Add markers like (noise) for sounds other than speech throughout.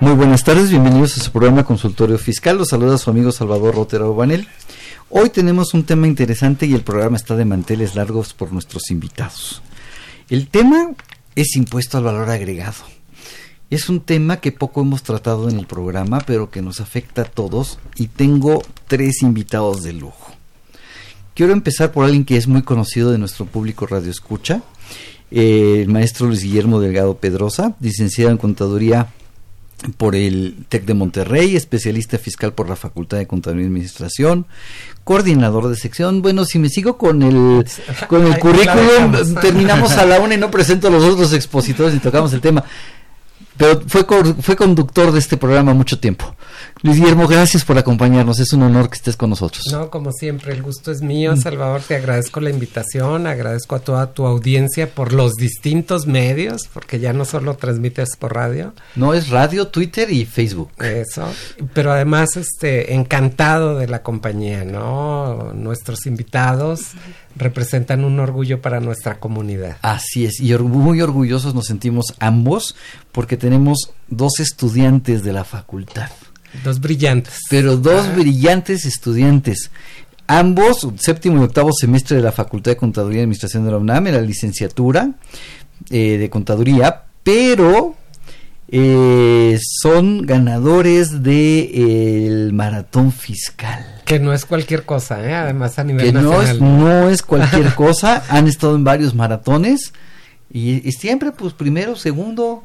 Muy buenas tardes, bienvenidos a su programa Consultorio Fiscal. Los saluda su amigo Salvador Rotero Banel. Hoy tenemos un tema interesante y el programa está de manteles largos por nuestros invitados. El tema es impuesto al valor agregado. Es un tema que poco hemos tratado en el programa, pero que nos afecta a todos y tengo tres invitados de lujo. Quiero empezar por alguien que es muy conocido de nuestro público Radio Escucha, eh, el maestro Luis Guillermo Delgado Pedrosa, licenciado en Contaduría por el TEC de Monterrey, especialista fiscal por la Facultad de Contaduría y Administración, coordinador de sección. Bueno, si me sigo con el, con el currículum, terminamos a la una y no presento a los otros expositores y tocamos el tema. Pero fue, fue conductor de este programa mucho tiempo. Luis Guillermo, gracias por acompañarnos. Es un honor que estés con nosotros. No, como siempre, el gusto es mío, Salvador. Te agradezco la invitación, agradezco a toda tu audiencia por los distintos medios, porque ya no solo transmites por radio, No es radio, Twitter y Facebook. eso, pero además, este, encantado de la compañía, ¿no? Nuestros invitados representan un orgullo para nuestra comunidad. Así es, y muy orgullosos nos sentimos ambos porque tenemos dos estudiantes de la facultad, Dos brillantes. pero dos brillantes estudiantes. Ambos, séptimo y octavo semestre de la Facultad de Contaduría y Administración de la UNAM, en la licenciatura eh, de Contaduría, pero eh, son ganadores del maratón fiscal. Que no es cualquier cosa, ¿eh? Además, a nivel que no nacional. es, no es cualquier (laughs) cosa, han estado en varios maratones y, y siempre pues primero, segundo,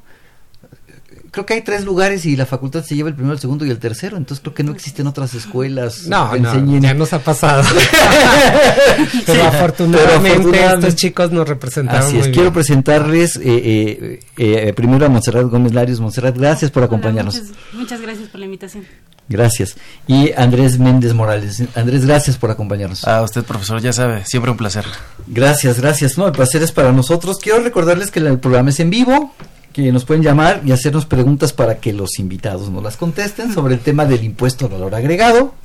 creo que hay tres lugares y la facultad se lleva el primero, el segundo y el tercero, entonces creo que no existen otras escuelas No, que no, enseñen. ya nos ha pasado. (laughs) pero, Sí, afortunadamente pero afortunadamente- estos chicos nos representaron Así muy es, bien. quiero presentarles eh, eh, eh, primero a Montserrat Gómez Larios. Montserrat, gracias por acompañarnos. Muchas, muchas gracias por la invitación. Gracias. Y Andrés Méndez Morales. Andrés, gracias por acompañarnos. A usted, profesor, ya sabe, siempre un placer. Gracias, gracias. No, el placer es para nosotros. Quiero recordarles que el programa es en vivo, que nos pueden llamar y hacernos preguntas para que los invitados nos las contesten sobre el tema del impuesto al valor agregado.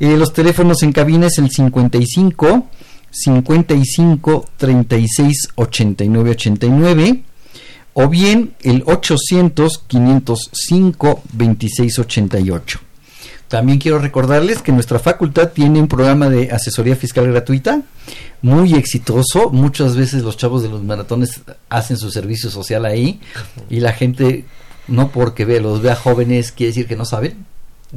Eh, los teléfonos en cabina es el 55 55 36 89 89 o bien el 800 505 26 88. También quiero recordarles que nuestra facultad tiene un programa de asesoría fiscal gratuita muy exitoso. Muchas veces los chavos de los maratones hacen su servicio social ahí y la gente, no porque ve, los vea jóvenes, quiere decir que no saben.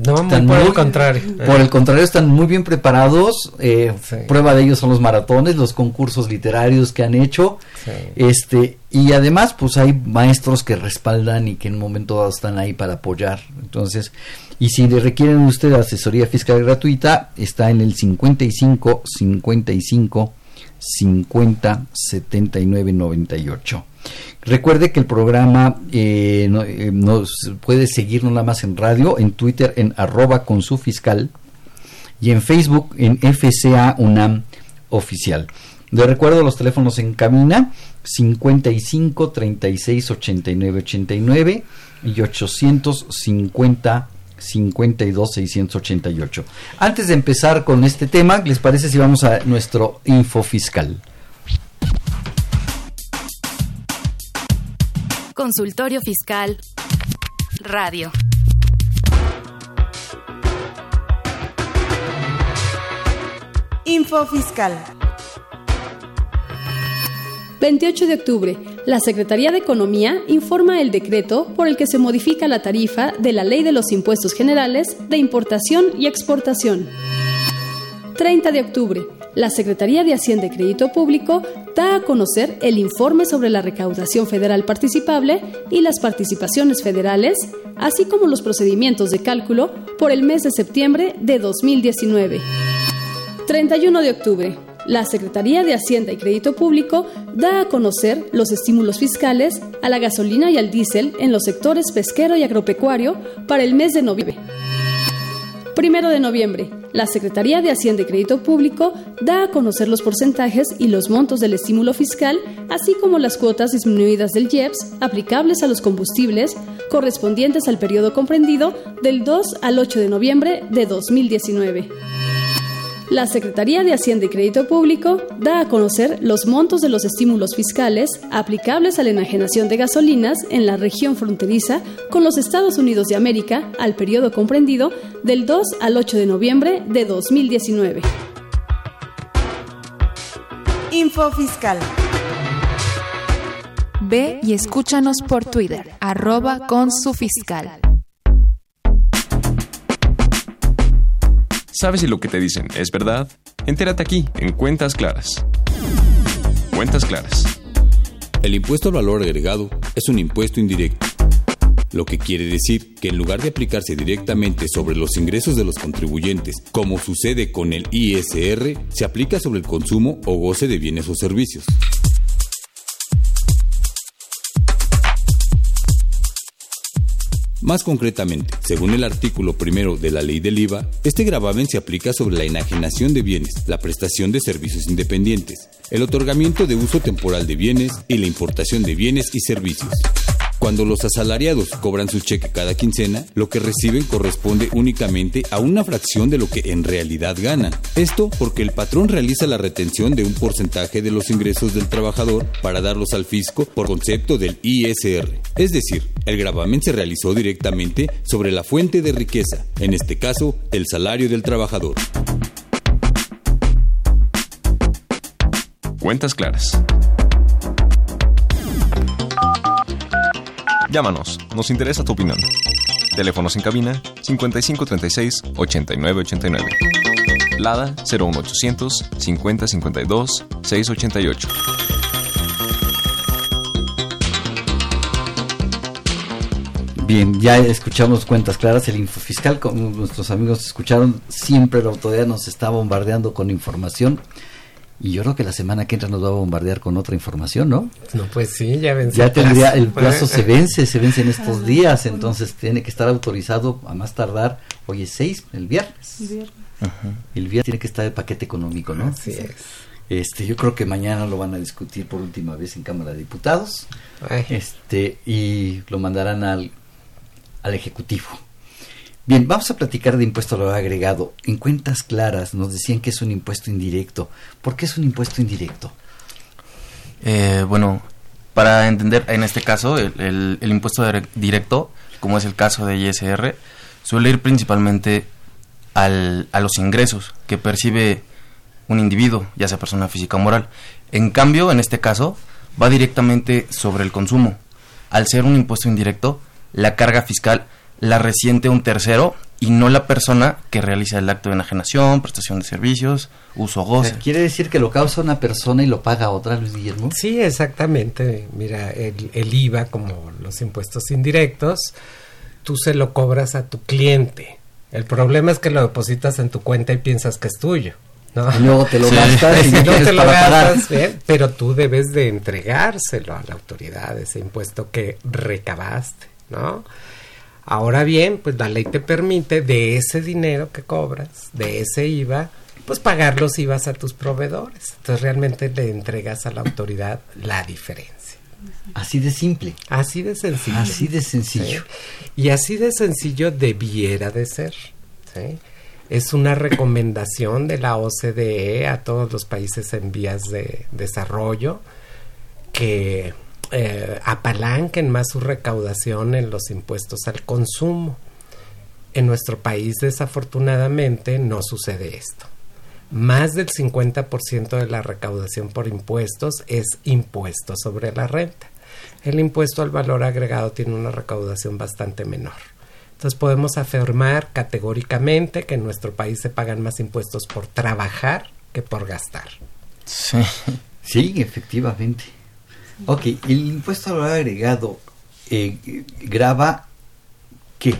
No, Están por muy- el contrario. Por el contrario, están muy bien preparados. eh, Sí. Prueba de ellos son los maratones, los concursos literarios que han hecho. Sí. Este, y además, pues hay maestros que respaldan y que en un momento dado están ahí para apoyar. Entonces, y si le requieren usted asesoría fiscal gratuita, está en el 55 55 50 79 98. Recuerde que el programa eh, eh, nos puede seguir no nada más en radio, en Twitter en arroba con su fiscal y en Facebook en FCA UNAM oficial. Le recuerdo los teléfonos en cabina 55 36 89 89 y 850 52 688. Antes de empezar con este tema, ¿les parece si vamos a nuestro info fiscal? Consultorio Fiscal. Radio. Info fiscal. 28 de octubre, La Secretaría de Economía informa el decreto por el que se modifica la tarifa de la Ley de los Impuestos Generales de Importación y Exportación. 30 de octubre. La Secretaría de Hacienda y Crédito Público da a conocer el informe sobre la recaudación federal participable y las participaciones federales, así como los procedimientos de cálculo por el mes de septiembre de 2019. 31 de octubre. La Secretaría de Hacienda y Crédito Público da a conocer los estímulos fiscales a la gasolina y al diésel en los sectores pesquero y agropecuario para el mes de noviembre. Primero de noviembre, la Secretaría de Hacienda y Crédito Público da a conocer los porcentajes y los montos del estímulo fiscal, así como las cuotas disminuidas del IEPS aplicables a los combustibles correspondientes al periodo comprendido del 2 al 8 de noviembre de 2019. La Secretaría de Hacienda y Crédito Público da a conocer los montos de los estímulos fiscales aplicables a la enajenación de gasolinas en la región fronteriza con los Estados Unidos de América al periodo comprendido del 2 al 8 de noviembre de 2019. Info Fiscal. Ve y escúchanos por Twitter, arroba con su fiscal. ¿Sabes si lo que te dicen es verdad? Entérate aquí, en Cuentas Claras. Cuentas Claras. El impuesto al valor agregado es un impuesto indirecto, lo que quiere decir que en lugar de aplicarse directamente sobre los ingresos de los contribuyentes, como sucede con el ISR, se aplica sobre el consumo o goce de bienes o servicios. Más concretamente, según el artículo primero de la ley del IVA, este gravamen se aplica sobre la enajenación de bienes, la prestación de servicios independientes, el otorgamiento de uso temporal de bienes y la importación de bienes y servicios. Cuando los asalariados cobran su cheque cada quincena, lo que reciben corresponde únicamente a una fracción de lo que en realidad ganan. Esto porque el patrón realiza la retención de un porcentaje de los ingresos del trabajador para darlos al fisco por concepto del ISR. Es decir, el gravamen se realizó directamente sobre la fuente de riqueza, en este caso, el salario del trabajador. Cuentas claras. Llámanos, nos interesa tu opinión. Teléfonos en cabina 5536 8989. Lada 01800 5052 688. Bien, ya escuchamos cuentas claras, el infofiscal, como nuestros amigos escucharon, siempre la autoridad nos está bombardeando con información. Y yo creo que la semana que entra nos va a bombardear con otra información, ¿no? No, pues sí, ya vence. Ya tendría, el (laughs) plazo se vence, se vence en estos días, entonces tiene que estar autorizado a más tardar, hoy es 6, el viernes. El viernes tiene que estar el paquete económico, ¿no? Así es. Este, yo creo que mañana lo van a discutir por última vez en Cámara de Diputados. Ay. Este, y lo mandarán al, al Ejecutivo. Bien, vamos a platicar de impuesto al valor agregado. En cuentas claras nos decían que es un impuesto indirecto. ¿Por qué es un impuesto indirecto? Eh, bueno, para entender en este caso el, el- el impuesto dire- directo, como es el caso de ISR, suele ir principalmente al- a los ingresos que percibe un individuo, ya sea persona física o moral. En cambio, en este caso, va directamente sobre el consumo. Al ser un impuesto indirecto, la carga fiscal la resiente un tercero y no la persona que realiza el acto de enajenación, prestación de servicios, uso goce. ¿Quiere decir que lo causa una persona y lo paga otra, Luis Guillermo? Sí, exactamente. Mira, el, el IVA, como los impuestos indirectos, tú se lo cobras a tu cliente. El problema es que lo depositas en tu cuenta y piensas que es tuyo. ¿no? Y luego te lo Sí. gastas y (laughs) no te lo gastas, pero tú debes de entregárselo a la autoridad, ese impuesto que recabaste, ¿no? Ahora bien, pues la ley te permite de ese dinero que cobras, de ese IVA, pues pagar los IVAs a tus proveedores. Entonces realmente le entregas a la autoridad la diferencia. Así de simple. Así de sencillo. Así de sencillo. Sí. Y así de sencillo debiera de ser. ¿sí? Es una recomendación de la OCDE a todos los países en vías de desarrollo que eh, apalanquen más su recaudación en los impuestos al consumo. En nuestro país, desafortunadamente, no sucede esto. más del 50% de la recaudación por impuestos es impuesto sobre la renta. El impuesto al valor agregado tiene una recaudación bastante menor. Entonces podemos afirmar categóricamente que en nuestro país se pagan más impuestos por trabajar que por gastar. Sí, sí efectivamente. Ok, el impuesto al valor agregado eh, graba qué?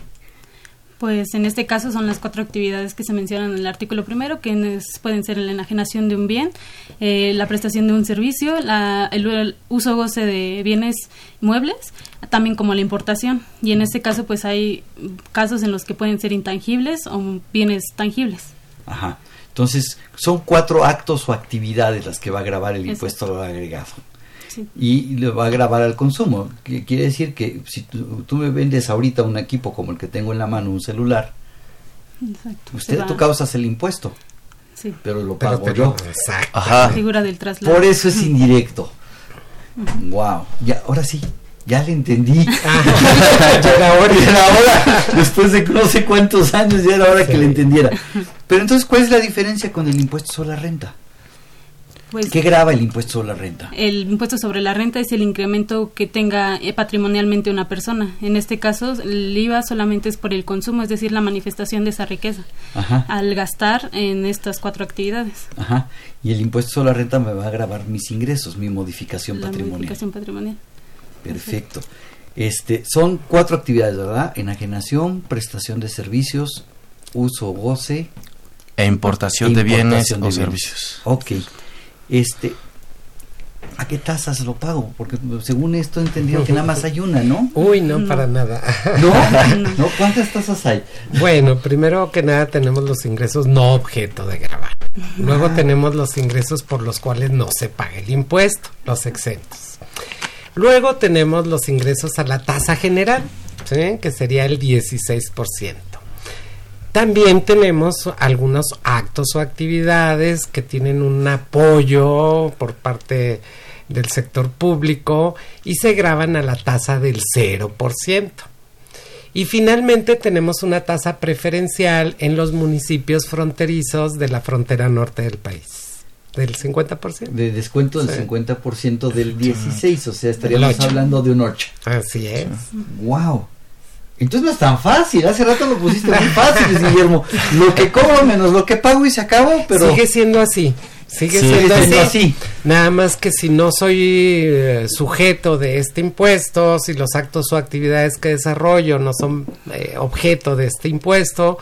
Pues en este caso son las cuatro actividades que se mencionan en el artículo primero, que pueden ser la enajenación de un bien, eh, la prestación de un servicio, el, uso goce de bienes muebles, también como la importación. Y en este caso pues hay casos en los que pueden ser intangibles o bienes tangibles. Ajá. Entonces son cuatro actos o actividades las que va a grabar el impuesto al agregado y le va a grabar al consumo. Quiere decir que si tú, me vendes ahorita un equipo como el que tengo en la mano, un celular, usted tú causas el impuesto. Pero lo pago yo. Exacto. Figura del traslado. Por eso es indirecto. Wow. Ya, ahora sí, ya le entendí. (laughs) ya era hora, después de no sé cuántos años, ya era hora que le entendiera. Pero entonces, ¿cuál es la diferencia con el impuesto sobre la renta? Pues, ¿Qué graba el impuesto sobre la renta? El impuesto sobre la renta es el incremento que tenga eh, patrimonialmente una persona. En este caso, el IVA solamente es por el consumo, es decir, la manifestación de esa riqueza al gastar en estas cuatro actividades. Ajá. Y el impuesto sobre la renta me va a grabar mis ingresos, mi modificación la patrimonial. Modificación patrimonial. Perfecto. Este, son cuatro actividades, ¿verdad? Enajenación, prestación de servicios, uso, goce. E importación, de bienes o servicios. Ok este, ¿a qué tasas lo pago? Porque según esto he entendido que nada más hay una, ¿no? Uy, no, para nada. ¿No? (laughs) ¿No? ¿Cuántas tasas hay? Bueno, primero que nada tenemos los ingresos no objeto de grabar. Luego ah. tenemos los ingresos por los cuales no se paga el impuesto, los exentos. Luego tenemos los ingresos a la tasa general, ¿sí? que sería el 16%. También tenemos algunos actos o actividades que tienen un apoyo por parte del sector público y se graban a la tasa del 0%. Y finalmente tenemos una tasa preferencial en los municipios fronterizos de la frontera norte del país. Del 50%. De descuento del 50% del 16, o sea, estaríamos hablando de un 8. Así es. ¡Wow! Entonces no es tan fácil. Hace rato lo pusiste muy fácil, Guillermo. Lo que cobro menos lo que pago y se acabó, pero. Sigue siendo así. Sigue, siendo, así. Nada más que si no soy eh, sujeto de este impuesto, si los actos o actividades que desarrollo no son eh, objeto de este impuesto,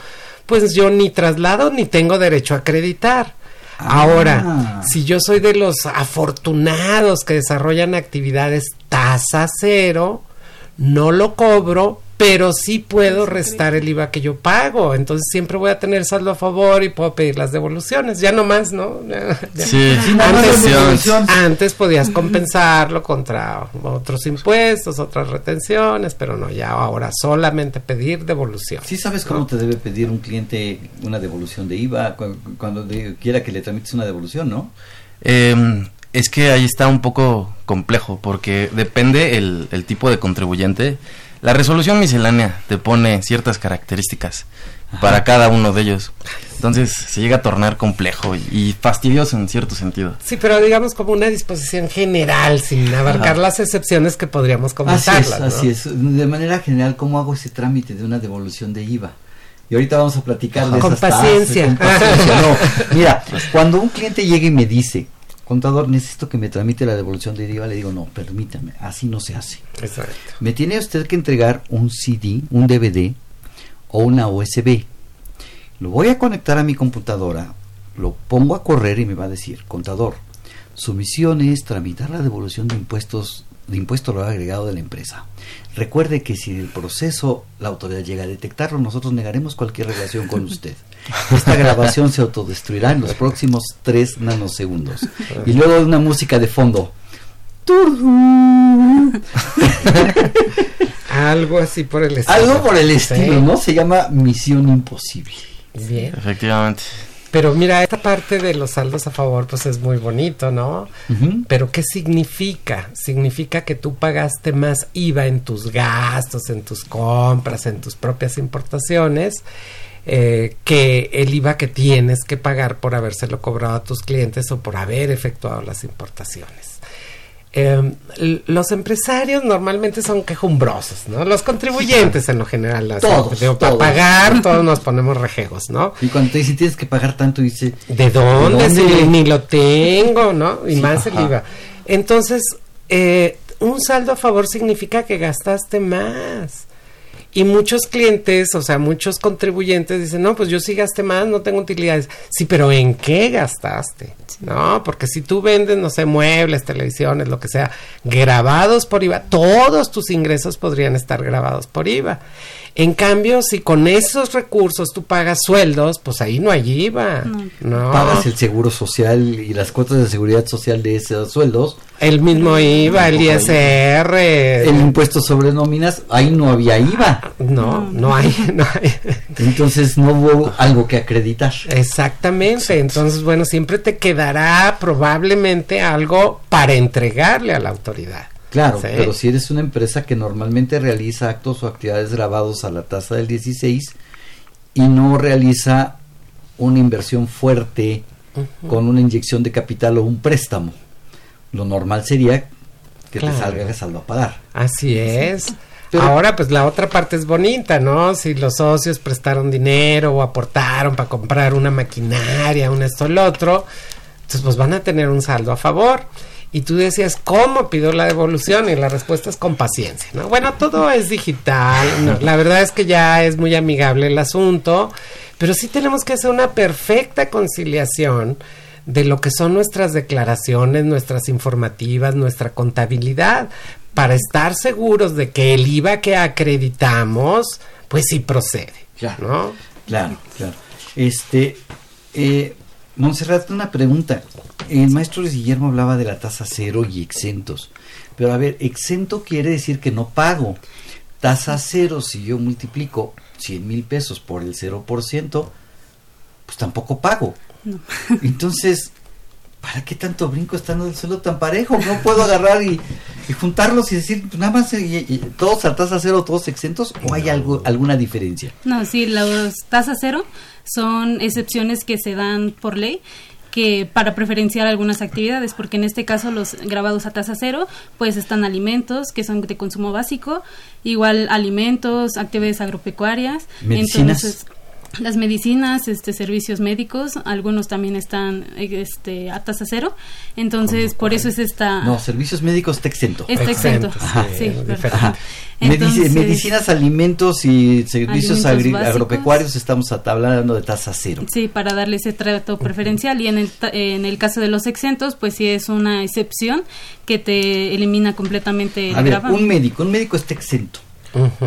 pues yo ni traslado ni tengo derecho a acreditar. Ah. Ahora, si yo soy de los afortunados que desarrollan actividades tasa cero, no lo cobro, pero sí puedo restar el IVA que yo pago. Entonces siempre voy a tener saldo a favor y puedo pedir las devoluciones. Ya no más, ¿no? (laughs) Sí, antes, antes podías compensarlo contra otros impuestos, otras retenciones, pero no, ya ahora solamente pedir devolución. ¿Sí sabes cómo te debe pedir un cliente una devolución de IVA cuando, quiera que le tramites una devolución, no? Em, es que ahí está un poco complejo porque depende el, el tipo de contribuyente la resolución miscelánea te pone ciertas características para cada uno de ellos. Entonces se llega a tornar complejo y, fastidioso en cierto sentido. Sí, pero digamos como una disposición general, sin abarcar las excepciones que podríamos comentar. Así es, así es. De manera general, ¿cómo hago ese trámite de una devolución de IVA? Y ahorita vamos a platicar de con paciencia. con paciencia. No, (laughs) mira, cuando un cliente llega y me dice, contador, necesito que me tramite la devolución de IVA, le digo, no, permítame, así no se hace. Exacto. Me tiene usted que entregar un CD, un DVD o una USB. Lo voy a conectar a mi computadora, lo pongo a correr y me va a decir, contador, su misión es tramitar la devolución de impuestos de impuesto lo agregado de la empresa. Recuerde que si el proceso la autoridad llega a detectarlo, nosotros negaremos cualquier relación con (laughs) usted. Esta grabación se autodestruirá en los próximos tres nanosegundos. Y luego una música de fondo. (laughs) Algo así por el estilo. Algo por el estilo, ¿no? Se llama Misión Imposible. Bien. Efectivamente. Pero mira, esta parte de los saldos a favor, pues es muy bonito, ¿no? Pero ¿qué significa? Significa que tú pagaste más IVA en tus gastos, en tus compras, en tus propias importaciones. eh, que el IVA que tienes que pagar por habérselo cobrado a tus clientes o por haber efectuado las importaciones. Eh, los empresarios normalmente son quejumbrosos, ¿no? Los contribuyentes en lo general. las- Todos, digo, para pagar (laughs) todos nos ponemos rejegos, ¿no? Y cuando te dicen tienes que pagar tanto, dice... ¿De dónde? ¿De dónde? Si ni lo tengo, ¿no? Y Sí, más el ajá. IVA. Entonces, eh, un saldo a favor significa que gastaste más. Y muchos clientes, o sea, muchos contribuyentes dicen, no, pues yo sí gasté más, no tengo utilidades. Sí, pero ¿en qué gastaste? No, porque si tú vendes, no sé, muebles, televisiones, lo que sea, grabados por IVA, todos tus ingresos podrían estar grabados por IVA. En cambio, si con esos recursos tú pagas sueldos, pues ahí no hay IVA. No. Pagas el seguro social y las cuotas de seguridad social de esos sueldos. El mismo IVA, el ISR. El impuesto sobre nóminas, ahí no había IVA. No, no hay, (laughs) no hay. Entonces no hubo algo que acreditar. Exactamente. Entonces, bueno, siempre te quedará probablemente algo para entregarle a la autoridad. Claro, Sí. pero si eres una empresa que normalmente realiza actos o actividades grabados a la tasa del 16 y no realiza una inversión fuerte con una inyección de capital o un préstamo, lo normal sería que Claro. te salga saldo a pagar. Así es. Pero- Ahora, pues la otra parte es bonita, ¿no? Si los socios prestaron dinero o aportaron para comprar una maquinaria, un esto, el otro, entonces pues van a tener un saldo a favor. Y tú decías, ¿cómo pido la devolución? Y la respuesta es con paciencia, ¿no? Bueno, todo es digital. no, la verdad es que ya es muy amigable el asunto, pero sí tenemos que hacer una perfecta conciliación de lo que son nuestras declaraciones, nuestras informativas, nuestra contabilidad, para estar seguros de que el IVA que acreditamos, pues sí procede. Claro. ¿no? Claro, claro. Este, eh, Montserrat, una pregunta. El maestro Luis Guillermo hablaba de la tasa cero y exentos. Pero a ver, exento quiere decir que no pago. Tasa cero, si yo multiplico 100 mil pesos por el 0%, pues tampoco pago. No. Entonces, ¿para qué tanto brinco estando el suelo tan parejo? No puedo agarrar y, y juntarlos y decir, pues nada más, todos a tasa cero, todos exentos, o hay algo, alguna diferencia. No, sí, las tasas cero son excepciones que se dan por ley que para preferenciar algunas actividades, porque en este caso los grabados a tasa cero, pues están alimentos que son de consumo básico, igual alimentos, actividades agropecuarias, Medicinas. entonces las medicinas, este servicios médicos, algunos también están este a tasa cero, entonces por eso es esta No, servicios médicos está exento. Está exento, Ajá. sí, verdad. Ajá. Medici- Entonces- medicinas, alimentos y servicios Alimentos agri- básicos. agropecuarios estamos hablando de tasa cero. Sí, para darle ese trato preferencial y en el, ta- en el caso de los exentos, pues sí es una excepción que te elimina completamente el A ver, gravamen. un médico, un médico está exento.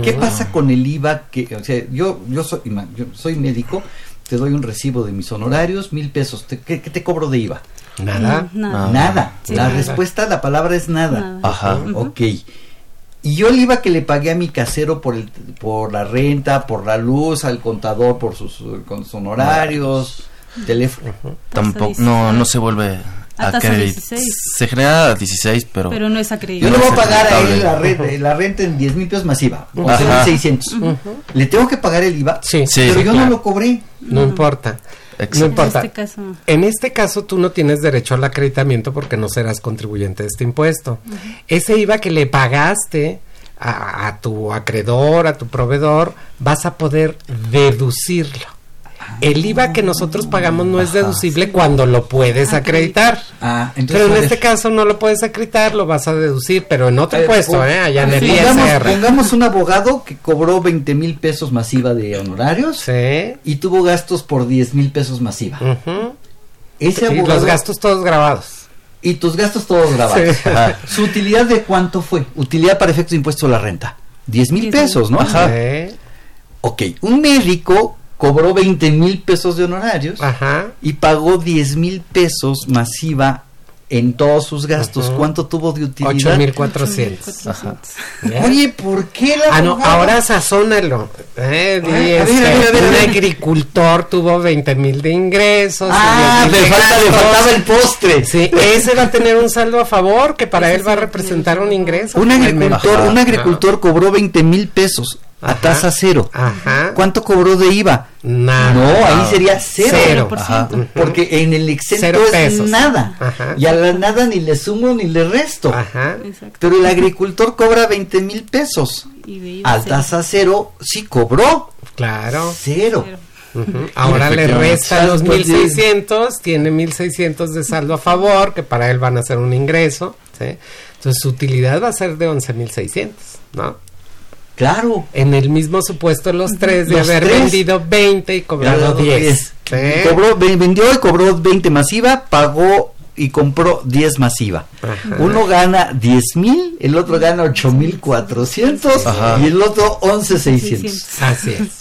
¿Qué pasa con el IVA? Que, o sea, yo, yo, soy, ima- yo soy médico, te doy un recibo de mis honorarios, mil pesos. Te- ¿qué, qué te cobro de IVA? Nada. Mm, nada. Nada. Sí, la nada. respuesta, la palabra es nada. Nada. Ajá. Ujú. Ok. Y yo el IVA que le pagué a mi casero por el, por la renta, por la luz, al contador por sus, con sus honorarios, teléfono. Tampoco, no, no se vuelve A a tasa crédito. 16. Se genera a 16, pero... Pero no es Yo acreditado. le voy a pagar a él la renta, la renta en 10 mil pesos masiva, o Ajá. sea, en 600. ¿Le tengo que pagar el IVA? Sí, Sí. Pero yo claro. no lo cobré. No importa. Exacto. No En importa. este caso, En este caso tú no tienes derecho al acreditamiento porque no serás contribuyente de este impuesto. Ese IVA que le pagaste a, a tu acreedor, a tu proveedor, vas a poder deducirlo. El IVA que nosotros pagamos no es deducible cuando lo puedes acreditar. Ah, entonces. Pero en este caso no lo puedes acreditar, lo vas a deducir, pero en otro eh, puesto, pon- ¿eh? Allá en el pongamos, ISR. pongamos un abogado que cobró 20 mil pesos masiva de honorarios Sí. y tuvo gastos por 10 mil pesos masiva. Ujú. Ese Y abogado, los gastos todos grabados. y tus gastos todos grabados. Sí. Ajá. ¿Su utilidad de cuánto fue? Utilidad para efectos de impuesto a la renta. 10 mil 10 mil. pesos, ¿no? Sí. Ok, un médico cobró 20 mil pesos de honorarios Ajá. y pagó 10 mil pesos masiva en todos sus gastos. ¿Cuánto tuvo de utilidad? 8400. Ajá. Oye, ¿por qué la Ah, no, ahora sazónalo. Eh, este, un agricultor tuvo 20 mil de ingresos. Ah, 10,000 le, falta, le faltaba el postre. Sí, ese va a tener un saldo a favor que para él va a va a representar un ingreso. Un agricultor, Ajá. un agricultor cobró 20 mil pesos a tasa cero. Ajá. ¿Cuánto cobró de IVA? Nada. No, ahí sería cero. Cero. Ajá. Porque en el exento Cero es pesos. nada. Ajá. Y a la nada ni le sumo ni le resto. Ajá. Pero el agricultor cobra 20 mil pesos. Y cero. tasa cero sí cobró. Claro. Cero. Ujú. Ahora le resta los Pues, sí. 1600, tiene 1600 de saldo a favor, que para él van a ser un ingreso, ¿sí? Entonces su utilidad va a ser de 11600, ¿no? Claro. En el mismo supuesto los tres de Los haber tres. vendido 20 y cobrado Cobrado 10. 10. ¿sí? Cobró, ve- vendió y cobró 20 masiva, pagó y compró 10 masiva. Ajá. Uno gana 10 mil, el otro gana 8 mil 400 Ajá. y el otro 11 600. Así es.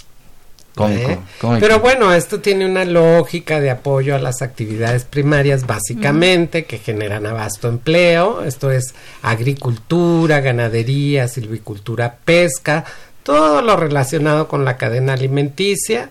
Cómico, ¿eh? cómico. Pero bueno, esto tiene una lógica de apoyo a las actividades primarias básicamente que generan abasto empleo, esto es agricultura, ganadería, silvicultura, pesca, todo lo relacionado con la cadena alimenticia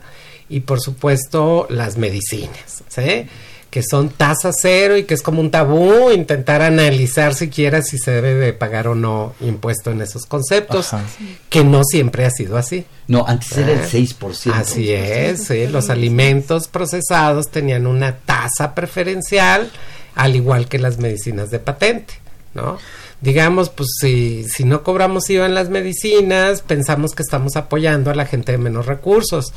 y por supuesto las medicinas, ¿sí? Que son tasa cero y que es como un tabú intentar analizar siquiera si se debe de pagar o no impuesto en esos conceptos, Ajá. que no siempre ha sido así. No, antes era el Ah, 6%. Así es, sí, los alimentos procesados tenían una tasa preferencial, al igual que las medicinas de patente, ¿no? Digamos, pues si, si no cobramos IVA en las medicinas, pensamos que estamos apoyando a la gente de menos recursos.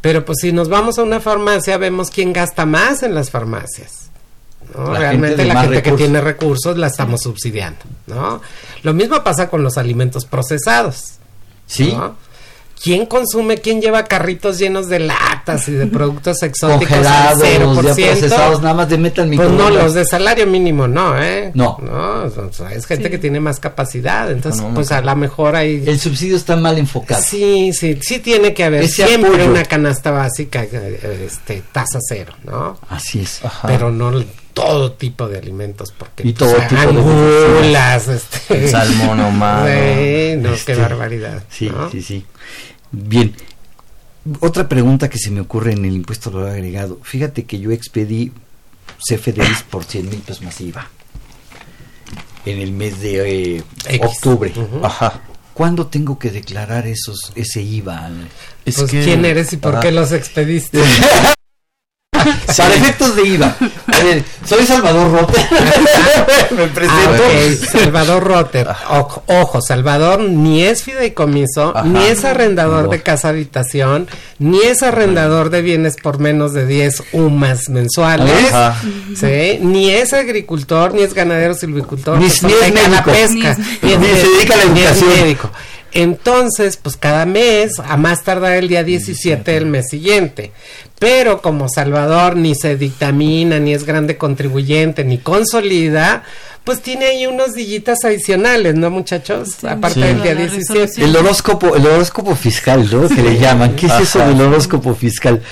Pero pues si nos vamos a una farmacia, vemos quién gasta más en las farmacias. ¿no? La Realmente gente la gente que tiene recursos la estamos subsidiando, ¿no? Lo mismo pasa con los alimentos procesados. Sí. ¿no? ¿Quién consume, quién lleva carritos llenos de latas y de productos exóticos Congelados, al ya 0%? procesados, nada más de metan Pues no, los de salario mínimo no, ¿eh? No. No, o sea, es gente Sí. que tiene más capacidad, entonces Económica. pues a lo mejor hay... El subsidio está mal enfocado. Sí, sí, sí tiene que haber Ese siempre apoyo. una canasta básica, eh, este, tasa cero, ¿no? Así es. Pero no todo tipo de alimentos, porque Y todo pues, tipo de angulas, este... El salmón ahumado. Sí, no, Este, qué barbaridad. Sí, ¿no? sí, sí. Bien. Otra pregunta que se me ocurre en el impuesto al valor agregado. Fíjate que yo expedí CFDIs por 100 mil pesos más IVA en el mes de eh, octubre. Ajá. ¿Cuándo tengo que declarar esos ese IVA? Es Pues, que- ¿quién eres y por qué los expediste? (laughs) Para efectos de IVA. A ver, soy Salvador Rote. (laughs) me Ah, presento. ok, Salvador Rotter. Ojo, ojo, Salvador ni es fideicomiso, Ajá. ni es arrendador No. de casa habitación, ni es arrendador de bienes por menos de 10 UMAS mensuales, Ajá. ¿sí? ni es agricultor, ni es ganadero silvicultor, Ni- es dedica a la médico. pesca, Ni es- ni se dedica a la ni es educación. médico. Entonces, pues cada mes, a más tardar el día 17 del mes siguiente. Pero como Salvador ni se dictamina, ni es grande contribuyente, ni consolida, pues tiene ahí unos dillitas adicionales, ¿no, muchachos? Aparte Sí. del día La 17. resolución. El horóscopo, el horóscopo fiscal, ¿no? Que le llaman. ¿Qué es eso del horóscopo fiscal?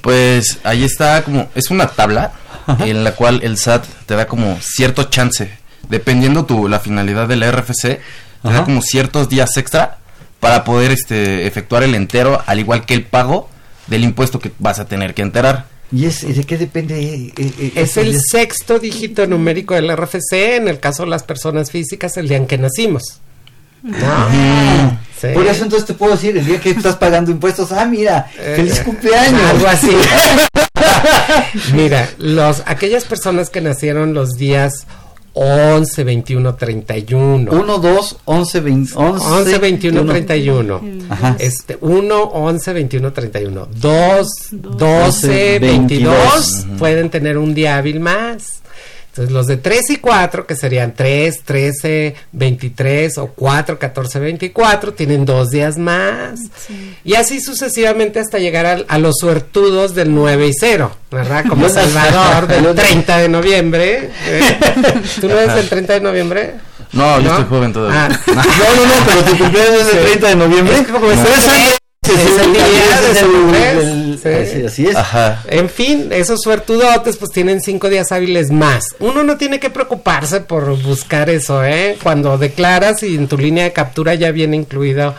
Pues ahí está como, es una tabla en la cual el SAT te da como cierto chance, dependiendo tu, la finalidad de la RFC, te Ajá. da como ciertos días extra para poder este efectuar el entero, al igual que el pago del impuesto que vas a tener que enterar. ¿Y es, de qué depende? eh, eh, Es el sexto dígito numérico del RFC, en el caso de las personas físicas, el día en que nacimos. ¿No? Sí. Por eso entonces te puedo decir, el día que estás pagando impuestos, ah, mira, Eh, feliz cumpleaños. Algo así. (laughs) Mira, los, aquellas personas que nacieron los días 11, 21, 31. 1, 2, 11, 20, 11, 11, 21, 1. 31. Ajá. Este, 1, 11, 21, 31. 2, 12, 12, 22 22. pueden tener un día hábil más. Entonces, los de 3 y 4, que serían 3, 13, 23 o 4, 14, 24, tienen dos días más. Y así sucesivamente hasta llegar al- a, los suertudos del 9 y 0, ¿verdad? Como (laughs) no- Salvador (laughs) del no- 30 de noviembre. ¿eh? ¿Tú no eres del 30 de noviembre? No, yo estoy joven todavía. Ah. (laughs) No, no, no, pero tu cumpleaños es el Sí. 30 de noviembre. Es como No. Así- es. Ajá. En fin, esos suertudotes pues tienen cinco días hábiles más. Uno no tiene que preocuparse por buscar eso, ¿eh? Cuando declaras y en tu línea de captura ya viene incluido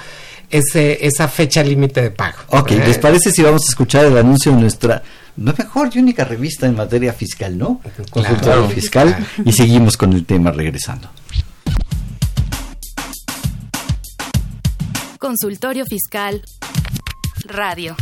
ese, esa fecha límite de pago. Ok, ¿eh? ¿les parece si vamos a escuchar el anuncio de nuestra no mejor y única revista en materia fiscal, ¿no? Consultorio Claro. fiscal y seguimos con el tema regresando. Consultorio Fiscal Radio.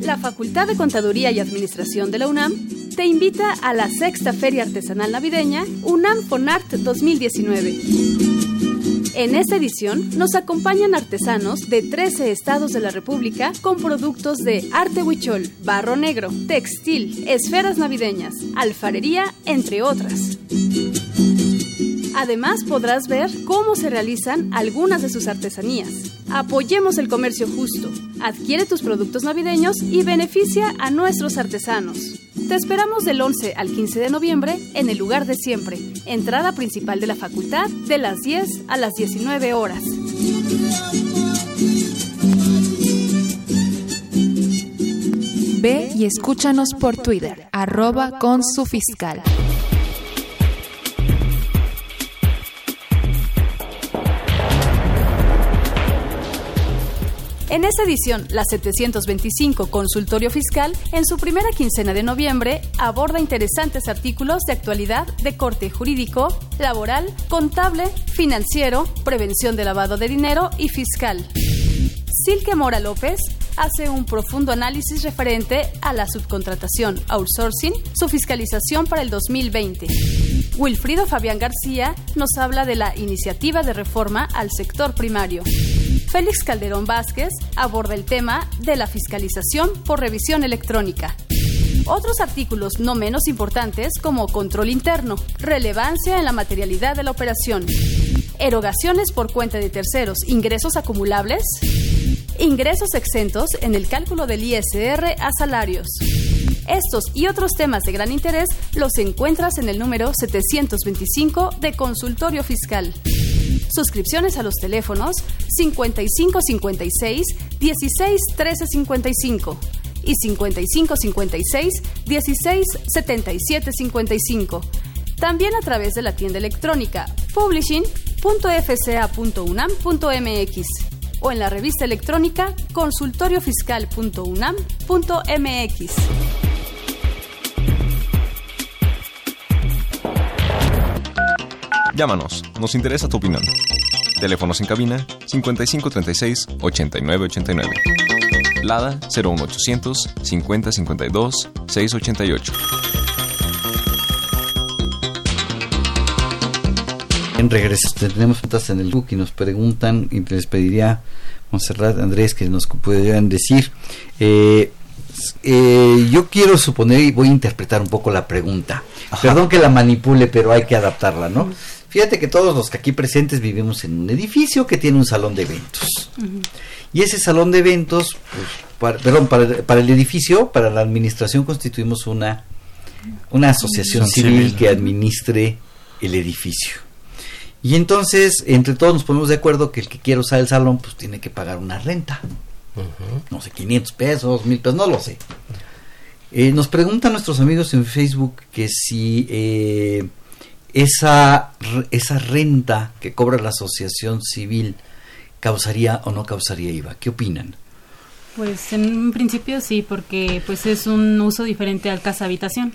La Facultad de Contaduría y Administración de la UNAM te invita a la sexta Feria Artesanal Navideña UNAM Fonart 2019. En esta edición nos acompañan artesanos de 13 estados de la República con productos de arte huichol, barro negro, textil, esferas navideñas, alfarería, entre otras. Además podrás ver cómo se realizan algunas de sus artesanías. Apoyemos el comercio justo. Adquiere tus productos navideños y beneficia a nuestros artesanos. Te esperamos del 11 al 15 de noviembre en el lugar de siempre. Entrada principal de la facultad de las 10 a las 19 horas. Ve y escúchanos por Twitter, arroba con su fiscal. En esta edición, la 725 Consultorio Fiscal, en su primera quincena de noviembre, aborda interesantes artículos de actualidad de corte jurídico, laboral, contable, financiero, prevención de lavado de dinero y fiscal. Silke Mora López hace un profundo análisis referente a la subcontratación, outsourcing, su fiscalización para el 2020. Wilfrido Fabián García nos habla de la iniciativa de reforma al sector primario. Félix Calderón Vázquez aborda el tema de la fiscalización por revisión electrónica. Otros artículos no menos importantes como control interno, relevancia en la materialidad de la operación, erogaciones por cuenta de terceros, ingresos acumulables, ingresos exentos en el cálculo del ISR a salarios. Estos y otros temas de gran interés los encuentras en el número 725 de Consultorio Fiscal. Suscripciones a los teléfonos 5556 16 13 55 y 5556 16 77 55. También a través de la tienda electrónica publishing.fca.unam.mx o en la revista electrónica consultoriofiscal.unam.mx. Llámanos, nos interesa tu opinión. Teléfonos en cabina 5536 8989. Lada 01800 5052 688. En regreso, tenemos preguntas en el book y nos preguntan, y les pediría, Monserrat, Andrés, que nos pudieran decir. Eh, eh, yo quiero suponer y voy a interpretar un poco la pregunta. Perdón que la manipule, pero hay que adaptarla, ¿no? Fíjate que todos los que aquí presentes vivimos en un edificio que tiene un salón de eventos. Y ese salón de eventos, pues, para- perdón, para, para el edificio, para la administración constituimos una, una asociación Asociación civil, civil. que administre el edificio. Y entonces, entre todos nos ponemos de acuerdo que el que quiera usar el salón, pues tiene que pagar una renta. No sé, 500 pesos, 1000 pesos, no lo sé. Eh, nos preguntan nuestros amigos en Facebook que si eh, esa, esa renta que cobra la asociación civil causaría o no causaría IVA. ¿Qué opinan? Pues en un principio sí, porque pues es un uso diferente al casa habitación,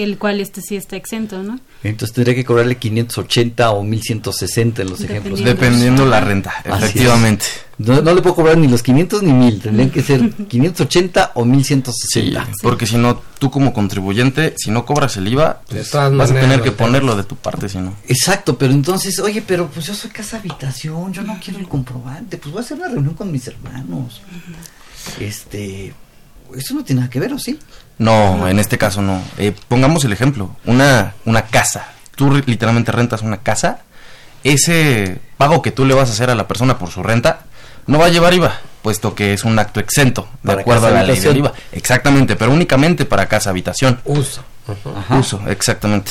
que el cual este sí está exento, ¿no? Entonces tendría que cobrarle 580 o 1160 en los ejemplos. Dependiendo. Dependiendo la renta, Así efectivamente. No, no le puedo cobrar ni los 500 ni 1000, tendrían que ser (laughs) 580 o Sí, 1160. porque si no, tú como contribuyente, si no cobras el IVA, pues, vas a tener que lo ponerlo de tu parte, si no. Exacto, pero entonces, oye, pero pues yo soy casa habitación, yo no quiero el comprobante, pues voy a hacer una reunión con mis hermanos. Este, eso no tiene nada que ver, ¿o sí? No, en este caso no. Eh, pongamos el ejemplo, una, una casa. Tú literalmente rentas una casa, ese pago que tú le vas a hacer a la persona por su renta no va a llevar IVA, puesto que es un acto exento, de Para acuerdo a la ley del. IVA. Exactamente, pero únicamente para casa habitación. Uso. Ajá. Uso, exactamente.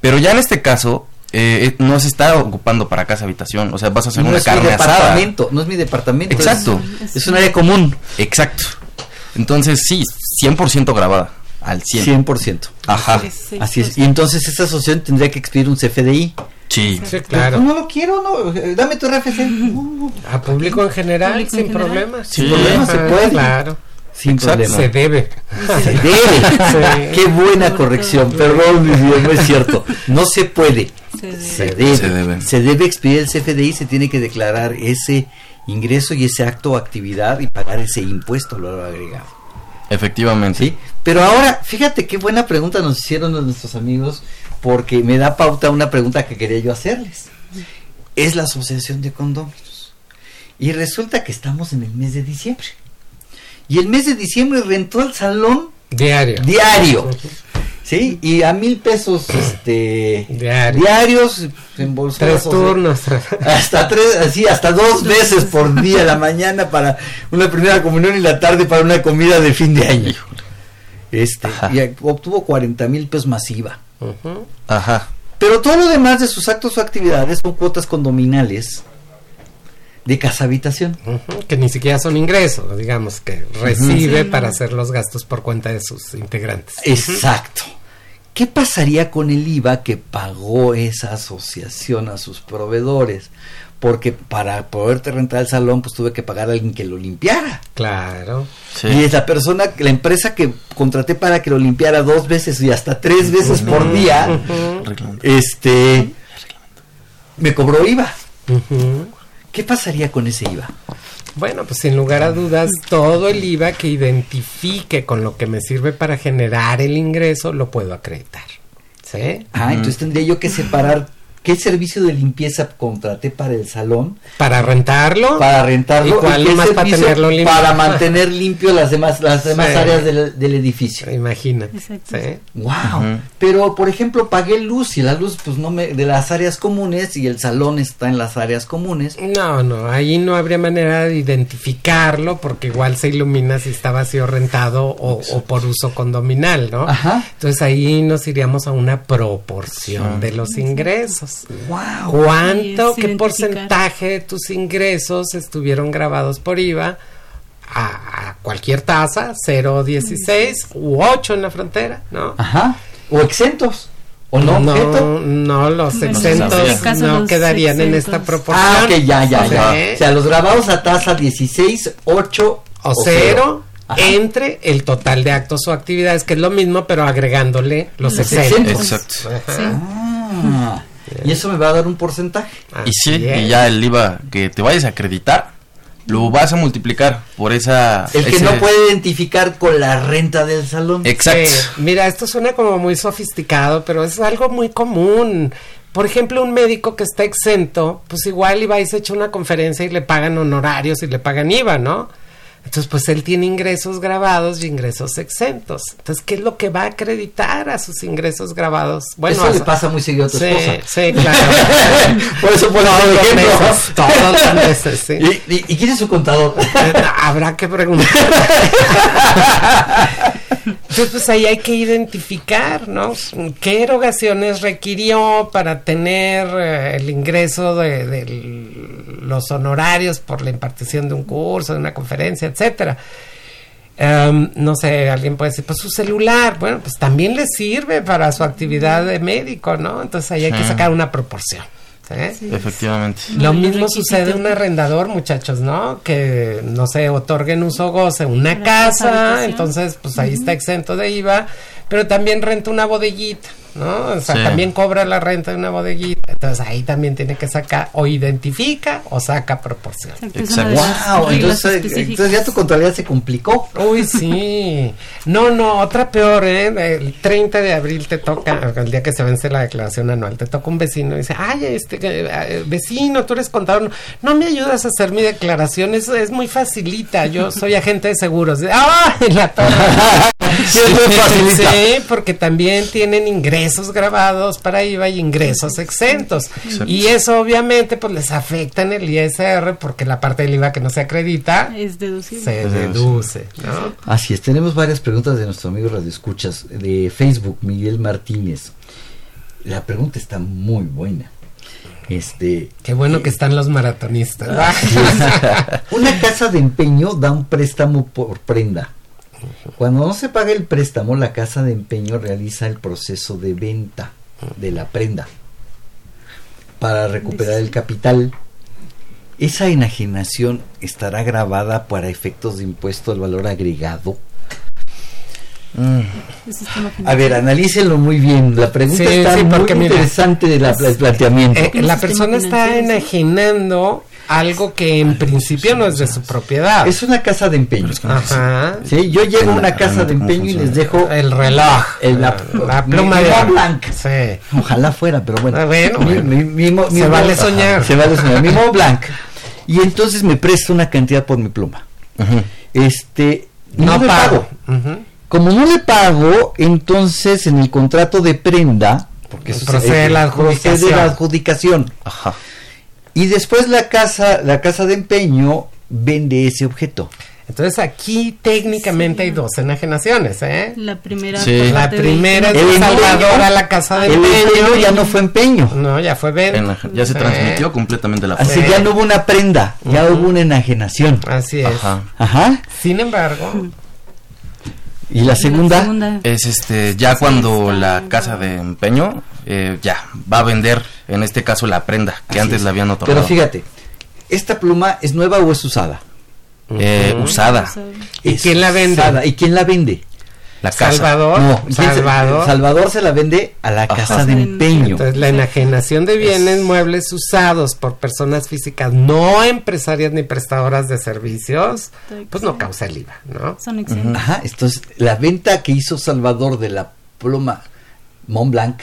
Pero ya en este caso, eh, eh, no se está ocupando para casa habitación, o sea, vas a hacer no una es mi carne asada. no es mi departamento. es- Exacto. Es, un área común. Exacto. Entonces, sí, 100% grabada, al 100. 100%. Ajá. Sí, Así es. pues, Y entonces esta asociación tendría que expedir un CFDI. Sí. Sí, Pues, claro. no lo quiero, no. eh, Dame tu RFC. No, no. A público en general, Público sin en problemas. Sin problema, se puede. Claro. sin Exacto. problema. Se debe. Se debe. Sí. Qué buena corrección. Perdón, no es cierto. No se puede. Se debe. Se debe. Se debe. Se debe expedir el CFDI, se tiene que declarar ese ingreso y ese acto o actividad y pagar ese impuesto, lo agregado. Efectivamente. ¿Sí? Pero ahora, fíjate qué buena pregunta nos hicieron nuestros amigos, porque me da pauta una pregunta que quería yo hacerles. Es la asociación de condóminos. Y resulta que estamos en el mes de diciembre. Y el mes de diciembre rentó el salón Diario. diario. ¿Sí? Y a mil pesos este (clears throat) Diario. diarios embolsados, Tres sea, turnos. hasta tres, así, hasta dos (laughs) veces por día, la mañana para una primera comunión y la tarde para una comida de fin de año. Este, Ajá. y obtuvo 40 mil pesos masiva. Ajá. Pero todo lo demás de sus actos o actividades son cuotas condominales de casa habitación. Que ni siquiera son ingresos, digamos, que recibe para hacer los gastos por cuenta de sus integrantes. Exacto. ¿Qué pasaría con el IVA que pagó esa asociación a sus proveedores? Porque para poderte rentar el salón, pues tuve que pagar a alguien que lo limpiara. Claro. Sí. Y es la persona, la empresa que contraté para que lo limpiara dos veces y hasta tres veces por día, este, me cobró IVA. ¿Qué pasaría con ese IVA? Bueno, pues sin lugar a dudas, todo el IVA que identifique con lo que me sirve para generar el ingreso, lo puedo acreditar. ¿Sí? Ah, entonces tendría yo que separar qué servicio de limpieza contraté para el salón, Para rentarlo. para rentarlo ¿Y cuál qué nomás para servicio tenerlo limpio? para mantener limpio las demás las demás Sí. áreas del, del edificio. Imagínate. Exacto. ¿sí? Wow. Pero por ejemplo, pagué luz y la luz pues no me de las áreas comunes y el salón está en las áreas comunes. No, no, ahí no habría manera de identificarlo porque igual se ilumina si está vacío rentado o, o por uso condominal, ¿no? Ajá. Entonces ahí nos iríamos a una proporción de los ingresos. Wow. ¿Cuánto, Sí, qué porcentaje de tus ingresos estuvieron grabados por IVA? A, a cualquier tasa, 0, 16 u 8 en la frontera, ¿no? Ajá. O exentos. ¿O no, objeto? no, los exentos este no los quedarían en exentos. esta proporción. Ah, ok, ya, ya, ya. Sí. O sea, los grabados a tasa 16, 8 o cero Ajá. entre el total de actos o actividades, que es lo mismo, pero agregándole los Los exentos. Exacto. Ah, y eso me va a dar un porcentaje. Y sí, y ya el IVA que te vayas a acreditar, lo vas a multiplicar por esa... El que ese- no puede identificar con la renta del salón. Exacto. Sí, mira, esto suena como muy sofisticado, pero es algo muy común. Por ejemplo, un médico que está exento, pues igual iba y se echa una conferencia y le pagan honorarios y le pagan IVA, ¿no? Entonces, pues él tiene ingresos grabados y ingresos exentos. Entonces, ¿qué es lo que va a acreditar a sus ingresos grabados? Bueno, eso le a- pasa muy seguido a tu sí, esposa. sí, claro. (laughs) Por eso pones Todos los meses, todos los meses, sí. ¿Y, y, y quién es su contador? Habrá que preguntar. (laughs) Entonces, pues ahí hay que identificar, ¿no? ¿Qué erogaciones requirió para tener eh, el ingreso de, los honorarios por la impartición de un curso, de una conferencia, etcétera? Em, no sé, alguien puede decir, pues su celular, bueno, pues también le sirve para su actividad de médico, ¿no? Entonces ahí hay que sacar una proporción. ¿Sí? Efectivamente. Lo mismo sucede un arrendador, muchachos, ¿no? Que, no sé, otorguen uso goce una Una casa, entonces, pues ahí está exento de IVA, pero también renta una bodeguita, ¿no? O sea, Sí. también cobra la renta de una bodeguita, entonces ahí también tiene que sacar, o identifica o saca proporción. Exacto, wow, entonces, específicas. entonces ya tu contabilidad se complicó. Uy, sí. No, no, otra peor, ¿eh? El 30 de abril te toca, el día que se vence la declaración anual, te toca un vecino y dice, ay, este, eh, eh, vecino, tú eres contador, no, no me ayudas a hacer mi declaración, es, es muy facilita, yo soy agente de seguros. ¡Ah! En la (laughs) (laughs) Sí, facilita. Porque también tienen ingresos grabados para IVA y ingresos exentos. Y eso obviamente pues les afecta en el ISR porque la parte del IVA que no se acredita Es deducible. se deduce, ¿no? Así es, tenemos varias preguntas de nuestro amigo Radio Escuchas de Facebook, Miguel Martínez. La pregunta está muy buena. Este, Qué bueno que están los maratonistas. (laughs) (laughs) una casa de empeño da un préstamo por prenda. Cuando no se paga el préstamo, la casa de empeño realiza el proceso de venta de la prenda para recuperar el capital ¿esa enajenación estará grabada para efectos de impuesto al valor agregado? A ver, analícenlo muy bien. La pregunta Sí, está sí, muy mira, interesante de la, del planteamiento. Eh, la persona está enajenando algo que en principio no es de su propiedad. Es una casa de empeño. Ajá. Sí, yo llego a una casa de empeño y les dejo el reloj, el- la, la pluma de Mont oro. Blanc. Sí. Ojalá fuera, pero bueno. Ah, bueno, Mi- bueno. mi- mi mo- Se vale ajá, soñar. Se vale soñar. Mi Mont Blanc. Y entonces me presta una cantidad por mi pluma. Este, y no, No le pago. Ujú. Como no le pago, entonces en el contrato de prenda, porque eso Procede la adjudicación. procede la adjudicación. Ajá. Y después la casa, la casa de empeño vende ese objeto. Entonces aquí técnicamente hay dos enajenaciones, ¿eh? La primera. Sí. La primera es El Salvador a la casa de el empeño. empeño ya no fue empeño. No, ya fue venta. Enaje- Ya se Sí. transmitió completamente la Así fe. ya no hubo una prenda, ya hubo una enajenación. Así es. Ajá. Ajá. Sin embargo, Y la segunda, segunda. Es este, ya cuando la casa de empeño eh, ya va a vender, en este caso la prenda, que Así antes es. la habían otorgado. pero fíjate, ¿esta pluma es nueva o es usada? Eh, usada. ¿Y quién la vende? usada. ¿Y quién la vende? La casa. Salvador, No, ¿quién se- Salvador. Salvador se la vende a la casa de de empeño. Entonces, la enajenación de bienes muebles usados por personas físicas no empresarias ni prestadoras de servicios, pues no causa el IVA, ¿no? Son exentos. Ajá, entonces la venta que hizo Salvador de la pluma Mont Blanc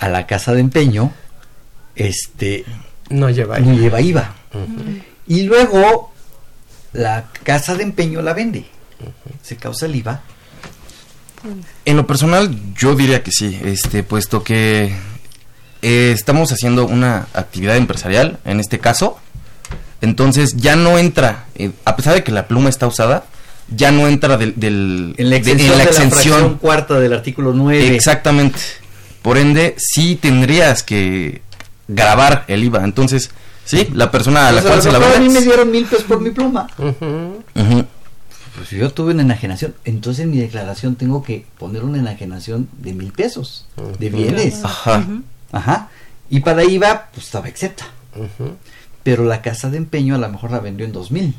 a la casa de empeño, este, No lleva no IVA. lleva IVA. Y luego la casa de empeño la vende. Se causa el IVA. En lo personal, yo diría que sí, este, puesto que eh, estamos haciendo una actividad empresarial, en este caso, entonces ya no entra, eh, a pesar de que la pluma está usada, ya no entra del, del- En la de- extensión en la de la exención. fracción cuarta del artículo 9. Exactamente. Por ende, sí tendrías que grabar el IVA. Entonces, sí, la persona a la Pues cual se la mejor a mí me dieron mil pesos por mi pluma. Ujú. Pues yo tuve una enajenación. Entonces en mi declaración tengo que poner una enajenación de mil pesos de bienes. Ajá. Ajá. Y para IVA, pues estaba exenta. Ujú. Pero la casa de empeño a lo mejor la vendió en dos mil.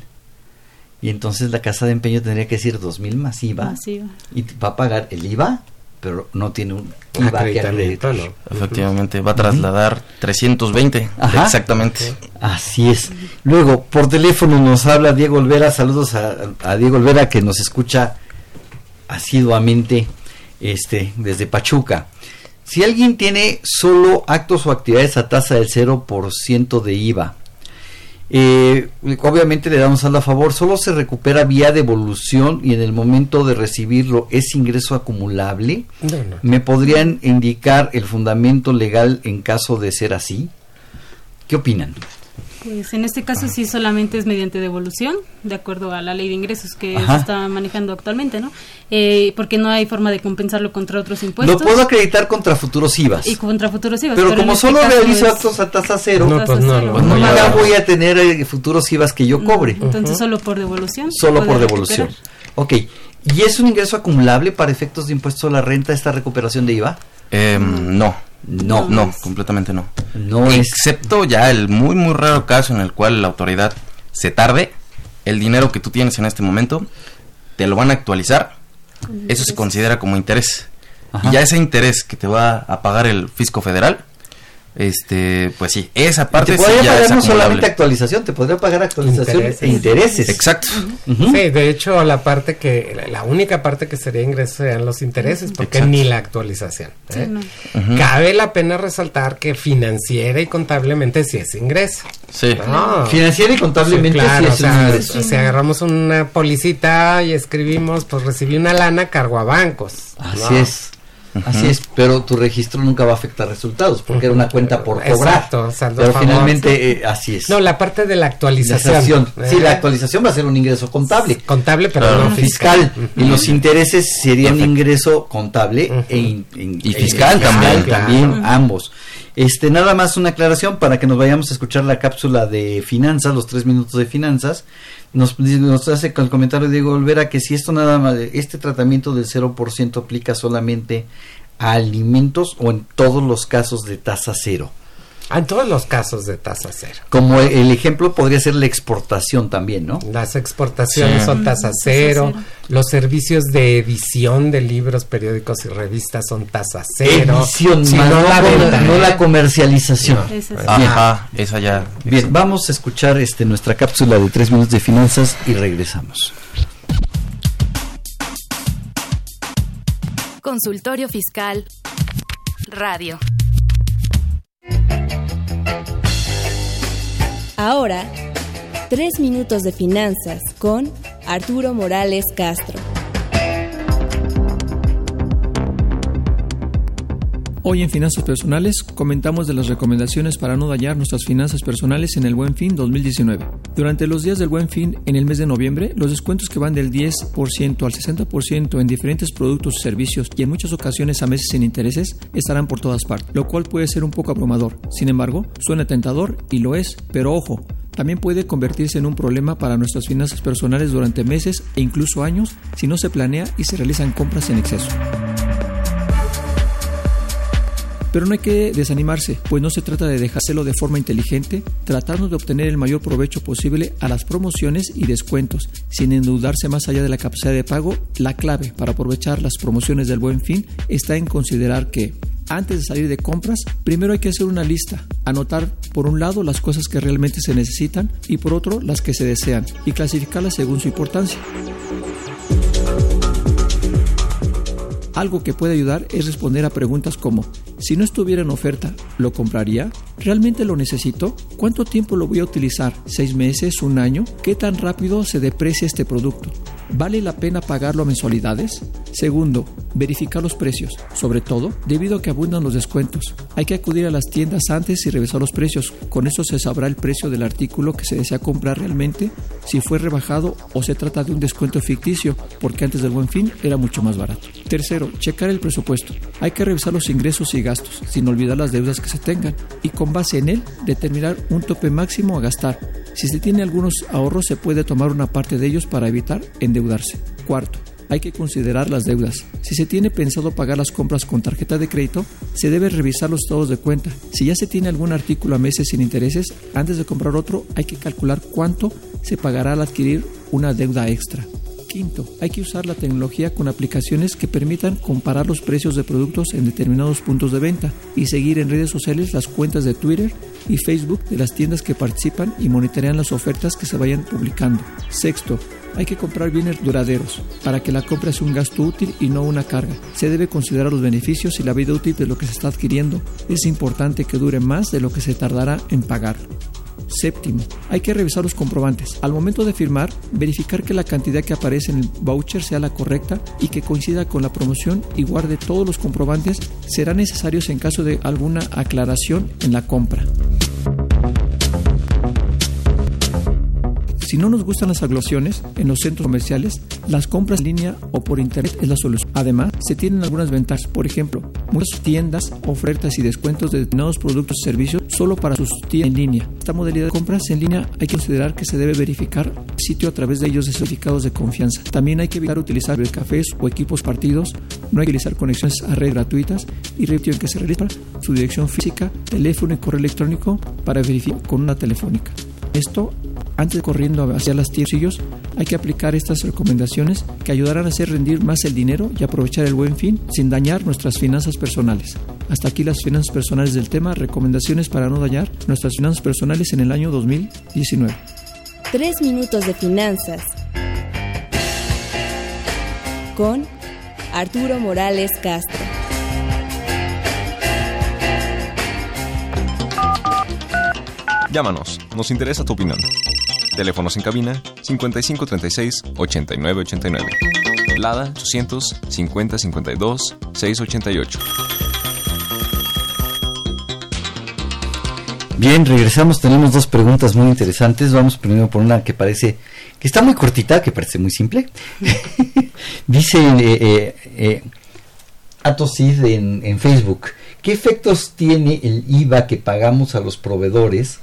Y entonces la casa de empeño tendría que decir dos mil más IVA. Masiva. Y va a pagar el IVA, pero no tiene un IVA que. Efectivamente, va a trasladar 320. Ajá. Exactamente. Así es. Luego, por teléfono nos habla Diego Olvera. Saludos a, a Diego Olvera que nos escucha asiduamente este, desde Pachuca. Si alguien tiene solo actos o actividades a tasa del 0% de IVA, eh, obviamente le damos a favor, solo se recupera vía devolución y en el momento de recibirlo es ingreso acumulable. No, no. ¿Me podrían indicar el fundamento legal en caso de ser así? ¿Qué opinan? Pues en este caso sí solamente es mediante devolución, de acuerdo a la ley de ingresos que Ajá. se está manejando actualmente, ¿no? Eh, porque no hay forma de compensarlo contra otros Lo impuestos. puedo acreditar contra futuros IVAs. y contra futuros IVAs. Pero como este solo realizo actos a tasa cero, No, pues no, cero. no, no, ya ya- voy a tener eh, futuros IVAs que yo cobre. Entonces solo por devolución. Solo por devolución. recuperar. Ok. ¿Y es un ingreso acumulable para efectos de impuesto a la renta esta recuperación de IVA? Em, no. No. No, completamente no. No es. Excepto ya el muy, muy raro caso en el cual la autoridad se tarde, el dinero que tú tienes en este momento, te lo van a actualizar. Eso se considera como interés. Ajá. Y ya ese interés que te va a pagar el fisco federal, este, pues sí, esa parte te podría pagar no solamente actualización, te podría pagar actualización Intereses. e intereses. Exacto. Sí, de hecho, la parte que, la- única parte que sería ingreso serían los intereses, porque Exacto. ni la actualización. ¿eh? Sí, no. Ujú. Cabe la pena resaltar que financiera y contablemente sí es ingreso. Sí. ¿no? Financiera y contablemente Sí, claro, sí o es sea, ingreso. si agarramos una policita y escribimos, pues recibí una lana, cargo a bancos. Así ¿no? es. Así es, pero tu registro nunca va a afectar resultados porque era una cuenta por cobrar. Exacto, saldo a pero favor, finalmente eh, así es. No, la parte de la actualización. Sí, ¿eh? la actualización va a ser un ingreso contable. Contable, pero Claro. no fiscal. fiscal. Y los intereses serían ingreso contable e in- in- Y e- fiscal también. también, ambos. Este, nada más una aclaración para que nos vayamos a escuchar la cápsula de finanzas, los tres minutos de finanzas. Nos, hace con el comentario Diego Olvera que si esto nada más, este tratamiento del 0% aplica solamente a alimentos o en todos los casos de tasa cero. En todos los casos de tasa cero. Como el ejemplo podría ser la exportación también, ¿no? Las exportaciones Sí. son tasa Tasa cero, los servicios de edición de libros, periódicos y revistas son tasa cero. Edición, no no, la venta, no la comercialización. No. Es- Bien. Ajá, esa ya. Bien, vamos a escuchar este nuestra cápsula de tres minutos de finanzas y regresamos. Consultorio Fiscal Radio. Ahora, tres minutos de finanzas con Arturo Morales Castro. Hoy en Finanzas Personales comentamos de las recomendaciones para no dañar nuestras finanzas personales en el Buen Fin 2019. Durante los días del Buen Fin en el mes de noviembre, los descuentos que van del 10% al 60% en diferentes productos y servicios y en muchas ocasiones a meses sin intereses estarán por todas partes, lo cual puede ser un poco abrumador. Sin embargo, suena tentador y lo es, pero ojo, también puede convertirse en un problema para nuestras finanzas personales durante meses e incluso años si no se planea y se realizan compras en exceso. Pero no hay que desanimarse, pues no se trata de dejárselo de forma inteligente, tratando de obtener el mayor provecho posible a las promociones y descuentos, sin endeudarse más allá de la capacidad de pago. La clave para aprovechar las promociones del buen fin está en considerar que antes de salir de compras, primero hay que hacer una lista, anotar por un lado las cosas que realmente se necesitan y por otro las que se desean, y clasificarlas según su importancia. Algo que puede ayudar es responder a preguntas como, si no estuviera en oferta, ¿lo compraría? ¿Realmente lo necesito? ¿Cuánto tiempo lo voy a utilizar? ¿Seis meses? ¿Un año? ¿Qué tan rápido se deprecia este producto? ¿Vale la pena pagarlo a mensualidades? Segundo, verificar los precios, sobre todo debido a que abundan los descuentos. Hay que acudir a las tiendas antes y revisar los precios. Con eso se sabrá el precio del artículo que se desea comprar realmente, si fue rebajado o se trata de un descuento ficticio, porque antes del buen fin era mucho más barato. Tercero, checar el presupuesto. Hay que revisar los ingresos y gastos, sin olvidar las deudas que se tengan, y con base en él determinar un tope máximo a gastar. Si se tiene algunos ahorros, se puede tomar una parte de ellos para evitar Cuarto, hay que considerar las deudas. Si se tiene pensado pagar las compras con tarjeta de crédito, se debe revisar los estados de cuenta. Si ya se tiene algún artículo a meses sin intereses, antes de comprar otro hay que calcular cuánto se pagará al adquirir una deuda extra. Quinto, hay que usar la tecnología con aplicaciones que permitan comparar los precios de productos en determinados puntos de venta y seguir en redes sociales las cuentas de Twitter y Facebook de las tiendas que participan y monitorean las ofertas que se vayan publicando. Sexto, hay que comprar bienes duraderos para que la compra sea un gasto útil y no una carga. Se debe considerar los beneficios y la vida útil de lo que se está adquiriendo. Es importante que dure más de lo que se tardará en pagarlo. Séptimo, hay que revisar los comprobantes. Al momento de firmar, verificar que la cantidad que aparece en el voucher sea la correcta y que coincida con la promoción y guarde todos los comprobantes. Serán necesarios en caso de alguna aclaración en la compra. Si no nos gustan las aglosiones en los centros comerciales, las compras en línea o por internet es la solución. Además, se tienen algunas ventajas. Por ejemplo, muchas tiendas ofertas y descuentos de determinados productos y servicios solo para sus tiendas en línea. Esta modalidad de compras en línea hay que considerar que se debe verificar el sitio a través de ellos de certificados de confianza. También hay que evitar utilizar cafés o equipos partidos. No hay que utilizar conexiones a red gratuitas y repito que se realiza su dirección física, teléfono y correo electrónico para verificar con una telefónica. Esto, antes de corriendo hacia las tiendas, hay que aplicar estas recomendaciones que ayudarán a hacer rendir más el dinero y aprovechar el buen fin sin dañar nuestras finanzas personales. Hasta aquí las finanzas personales del tema, recomendaciones para no dañar nuestras finanzas personales en el año 2019. Tres minutos de finanzas con Arturo Morales Castro. Llámanos, nos interesa tu opinión. Teléfonos en cabina 5536 8989. Lada 800 50 52 688. Bien, regresamos. Tenemos dos preguntas muy interesantes. Vamos primero por una que parece que está muy cortita, que parece muy simple. (laughs) Dice eh, eh, eh, Atosid en Facebook, ¿qué efectos tiene el IVA que pagamos a los proveedores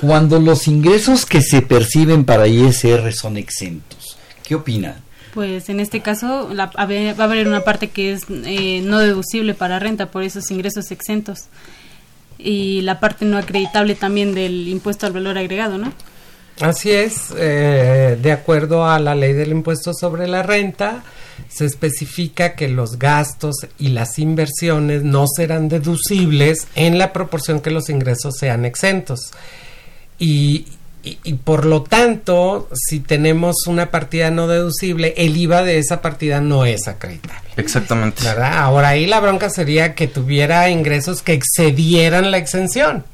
cuando los ingresos que se perciben para ISR son exentos? ¿Qué opina? Pues en este caso la- a ver- va a haber una parte que es eh, no deducible para renta por esos ingresos exentos. y la parte no acreditable también del impuesto al valor agregado, ¿no? Así es, eh, de acuerdo a la ley del impuesto sobre la renta, se especifica que los gastos y las inversiones no serán deducibles en la proporción que los ingresos sean exentos. Y, y, y por lo tanto, si tenemos una partida no deducible, el IVA de esa partida no es acreditable. Exactamente. ¿Verdad? Ahora ahí la bronca sería que tuviera ingresos que excedieran la exención.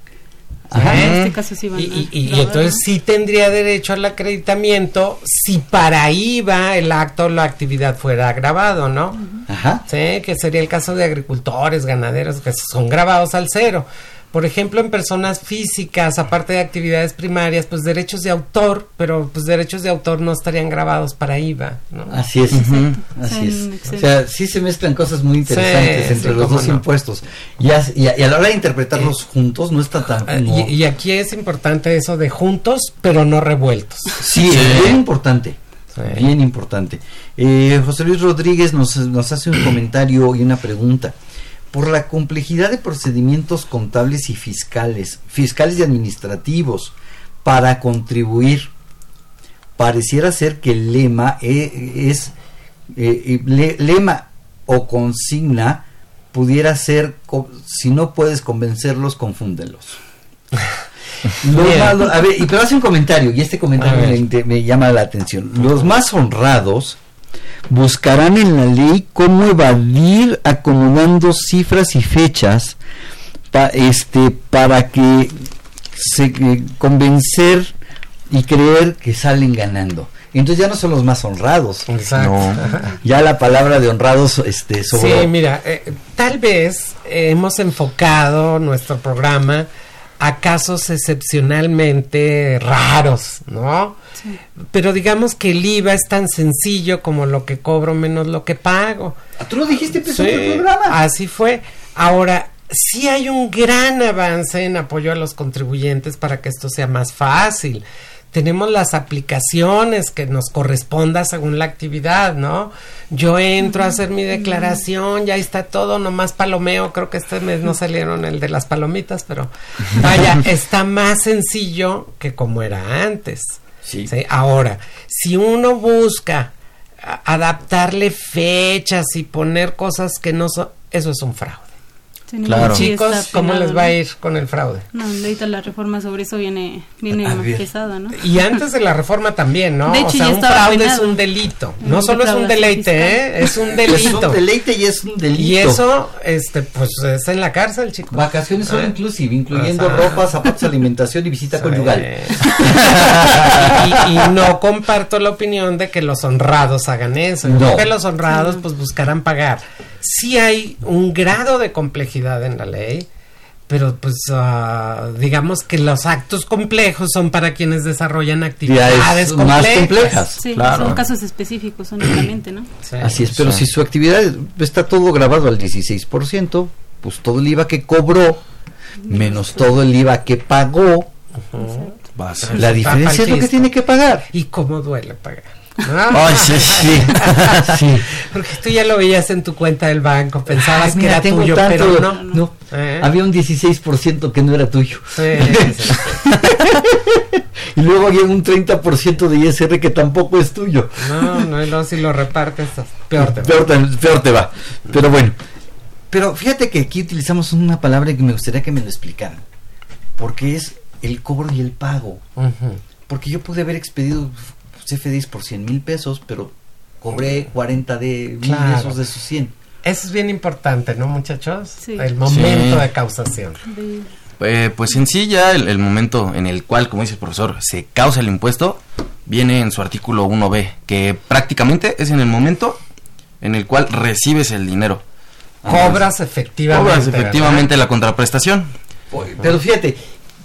Ajá. En este caso sí van Y, a y- y grabar, entonces sí tendría derecho al acreditamiento si para IVA el acto o la actividad fuera grabado, ¿no? Ajá. Sí, que sería el caso de agricultores, ganaderos, que son grabados al cero. Por ejemplo, en personas físicas, aparte de actividades primarias, pues derechos de autor, pero pues derechos de autor no estarían grabados para IVA, ¿no? Así es, así es. O sea, sí se mezclan cosas muy interesantes Sí, entre sí, los dos no. impuestos. Y a, y a- y a la hora de interpretarlos juntos no está tan... Ah, Y, y aquí es importante eso de juntos, pero no revueltos. Sí, es bien importante. Bien importante. Eh, José Luis Rodríguez nos, nos hace un comentario y una pregunta. Por la complejidad de procedimientos contables y fiscales, fiscales y administrativos, para contribuir, pareciera ser que el lema eh, es, eh, eh, le- lema o consigna pudiera ser, si no puedes convencerlos, confúndelos. (laughs) Los más- a ver, y pero hace un comentario, y este comentario me llama la atención. Los más honrados buscarán en la ley cómo evadir acomodando cifras y fechas pa- este, para que se eh, convencer y creer que salen ganando. Entonces ya no son los más honrados. Exacto. No. (laughs) Ya la palabra de honrados este, sobre Sí, mira, eh, tal vez eh, hemos enfocado nuestro programa a casos excepcionalmente raros, ¿no? Pero digamos que el IVA es tan sencillo como lo que cobro menos lo que pago. Tú lo dijiste pues, Sí, en el programa. Así fue. Ahora, sí hay un gran avance en apoyo a los contribuyentes para que esto sea más fácil. Tenemos las aplicaciones que nos corresponda según la actividad, ¿no? Yo entro a hacer mi declaración, ya está todo, nomás palomeo, creo que este mes no salieron el de las palomitas, pero vaya, (laughs) está más sencillo que como era antes. Sí. Ahora, si uno busca adaptarle fechas y poner cosas que no son, eso es un fraude. No, Claro. Chicos, ¿cómo les va a ir con el fraude? No, ahorita la reforma sobre eso viene, viene A más ver. pesada, ¿no? Y antes de la reforma también, ¿no? De hecho, o sea, ya un fraude penado. es un delito. No solo es un deleite, fiscal. ¿eh? Es un (laughs) Es delito. un deleite y es un delito. Y eso, este, pues es en la cárcel, chicos. Vacaciones son ¿Eh? inclusive, incluyendo ropa, zapatos, alimentación y visita conyugal. (laughs) y, y no comparto la opinión de que los honrados hagan eso. Yo No. creo que los honrados pues buscarán pagar. Sí hay un grado de complejidad en la ley, pero pues ah, digamos que los actos complejos son para quienes desarrollan actividades más complejas. complejas. Sí, Claro. son casos específicos únicamente, ¿no? Sí. Así es, pero si su actividad está todo grabado al 16%, pues todo el IVA que cobró, menos todo el IVA que pagó, Va a ser. la diferencia es lo que tiene que pagar. Y cómo duele pagar. Ay, sí, sí. (laughs) Sí. Porque tú ya lo veías en tu cuenta del banco, pensabas Ay, que era tengo tuyo, tanto, pero no. no. ¿Eh? Había un 16% que no era tuyo. Sí, sí, (laughs) y luego había un 30% de ISR que tampoco es tuyo. No, no, luego si lo repartes, peor te va. Peor, te- peor te va. Pero bueno. Pero fíjate que aquí utilizamos una palabra que me gustaría que me lo explicaran. Porque es el cobro y el pago. Porque yo pude haber expedido CFDIs por 100 mil pesos, pero cobré 40 de mil Claro. pesos de esos 100. Eso es bien importante, ¿no, muchachos? Sí. El momento Sí. de causación. Eh, pues en sí ya el, el momento en el cual, como dice el profesor, se causa el impuesto, viene en su artículo 1b, que prácticamente es en el momento en el cual recibes el dinero. Cobras efectivamente. Cobras efectivamente la contraprestación. Pero fíjate,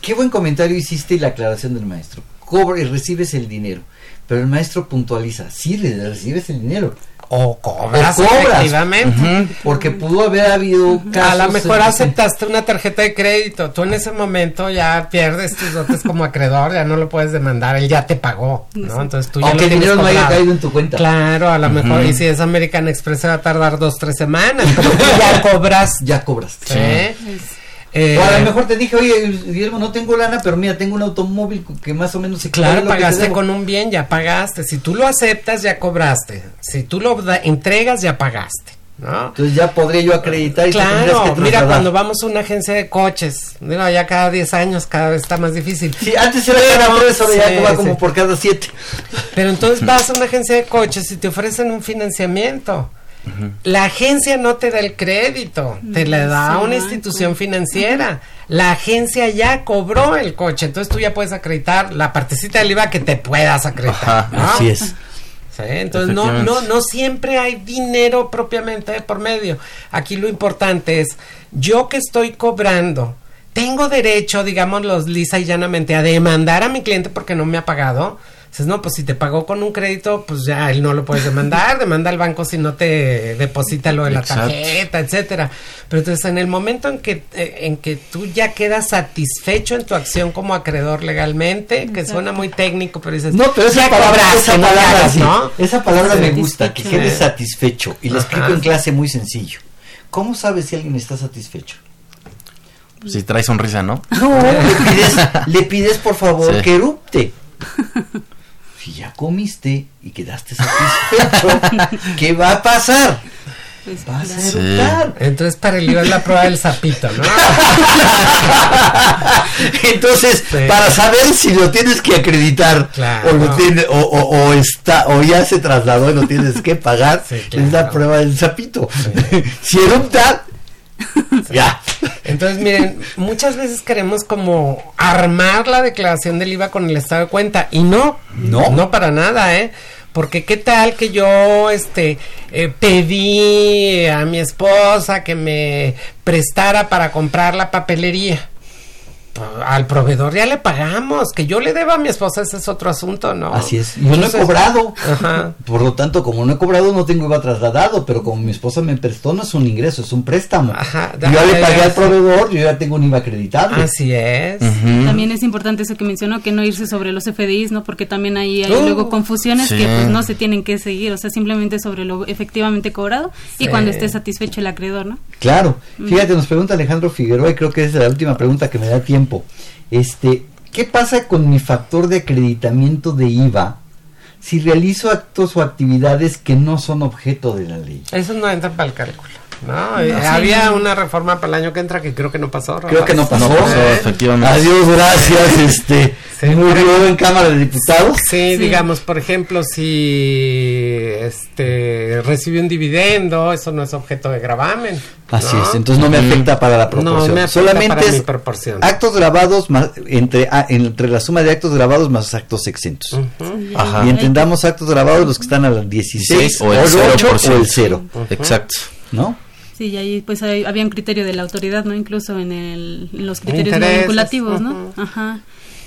qué buen comentario hiciste y la aclaración del maestro. Cobra y recibes el dinero. Pero el maestro puntualiza, sí, le- recibes el dinero. O cobras, O cobras. efectivamente. Porque pudo haber habido casos... A lo mejor aceptaste una tarjeta de crédito. Tú en ese momento ya pierdes tus dotes como acreedor, ya no lo puedes demandar, él ya te pagó, ¿no? Entonces tú ya Aunque el dinero no haya caído en tu cuenta. Claro, a lo mejor, y si es American Express se va a tardar dos, tres semanas, pero tú ya (laughs) cobras. Ya cobras. ¿eh? Eh, o a lo mejor te dije, oye, Guillermo, no tengo lana, pero mira, tengo un automóvil que más o menos se Claro, pagaste con un bien, ya pagaste. Si tú lo aceptas, ya cobraste. Si tú lo da- entregas, ya pagaste. ¿no? Entonces ya podría yo acreditar y te Claro, que mira, cuando vamos a una agencia de coches, digo, ya cada 10 años cada vez está más difícil. Sí, antes era cada tres, ahora ya va como por cada siete. Pero entonces vas a una agencia de coches y te ofrecen un financiamiento. La agencia no te da el crédito, te la da Sí, una institución financiera. La agencia ya cobró el coche, entonces tú ya puedes acreditar la partecita del IVA que te puedas acreditar. Ajá, ¿no? Así es. Sí, entonces no, no, no siempre hay dinero propiamente por medio. Aquí lo importante es, yo que estoy cobrando, tengo derecho, digámoslo lisa y llanamente, a demandar a mi cliente porque no me ha pagado. Dices, no, pues si te pagó con un crédito, pues ya él no lo puedes demandar, (laughs) demanda al banco si no te deposita lo de la Exacto. tarjeta, etcétera. Pero entonces en el momento en que eh, en que tú ya quedas satisfecho en tu acción como acreedor legalmente, que suena muy técnico, pero dices, No, pero esa palabra, esa palabra, sí, ¿no? esa palabra me gusta, que quedes satisfecho. Y la explico en clase muy sencillo. ¿Cómo sabes si alguien está satisfecho? Si trae sonrisa, ¿no? No, le pides, (laughs) le pides por favor Sí. que erupte. Si ya comiste y quedaste satisfecho, (laughs) ¿qué va a pasar? Pues, Vas a Sí. Entonces para el IVA es la prueba del sapito, ¿no? (laughs) Entonces, Sí. para saber si lo tienes que acreditar Claro. o, lo tiene- o, o- o está o ya se trasladó y lo tienes que pagar, Sí, es la prueba del sapito. (laughs) si erupta, (laughs) ya. Entonces, miren, muchas veces queremos como armar la declaración del IVA con el estado de cuenta y no, No. no para nada, ¿eh? Porque qué tal que yo, este, eh, pedí a mi esposa que me prestara para comprar la papelería. Al proveedor ya le pagamos, que yo le deba a mi esposa, ese es otro asunto, ¿no? Así es. Yo no he cobrado. Ajá. Por lo tanto, como no he cobrado, no tengo IVA trasladado, pero como mi esposa me prestó, no es un ingreso, es un préstamo. Ajá, yo ya le pagué al proveedor, yo ya tengo un IVA acreditable. Así es. También es importante eso que mencionó, que no irse sobre los FDIs, ¿no? Porque también ahí hay Uh, luego confusiones sí. que pues no se tienen que seguir, o sea, simplemente sobre lo efectivamente cobrado y cuando esté satisfecho el acreedor, ¿no? Claro. Fíjate, nos pregunta Alejandro Figueroa, y creo que esa es la última pregunta que me da tiempo. Este, ¿qué pasa con mi factor de acreditamiento de IVA si realizo actos o actividades que no son objeto de la ley? Eso no entra para el cálculo. No, Eh, sí. había una reforma para el año que entra que creo que no pasó. Rafa. Creo que no pasó. No pasó, ¿Eh? efectivamente. Adiós, gracias. Este, Sí, murió en Cámara de Diputados. Sí, digamos, por ejemplo, si este recibe un dividendo, eso no es objeto de gravamen. Así ¿no? es, entonces no me afecta para la No proporción. me afecta Solamente para mi proporción. actos grabados más, entre, ah, entre la suma de actos grabados más actos exentos. Ujú. Ajá. Y entendamos actos grabados los que están a las 16 o el el 8 o 0%. el 0, Exacto. ¿no? Sí, y ahí pues hay- había un criterio de la autoridad, ¿no? Incluso en, el, en los criterios Intereses, vinculativos, ¿no? Ajá.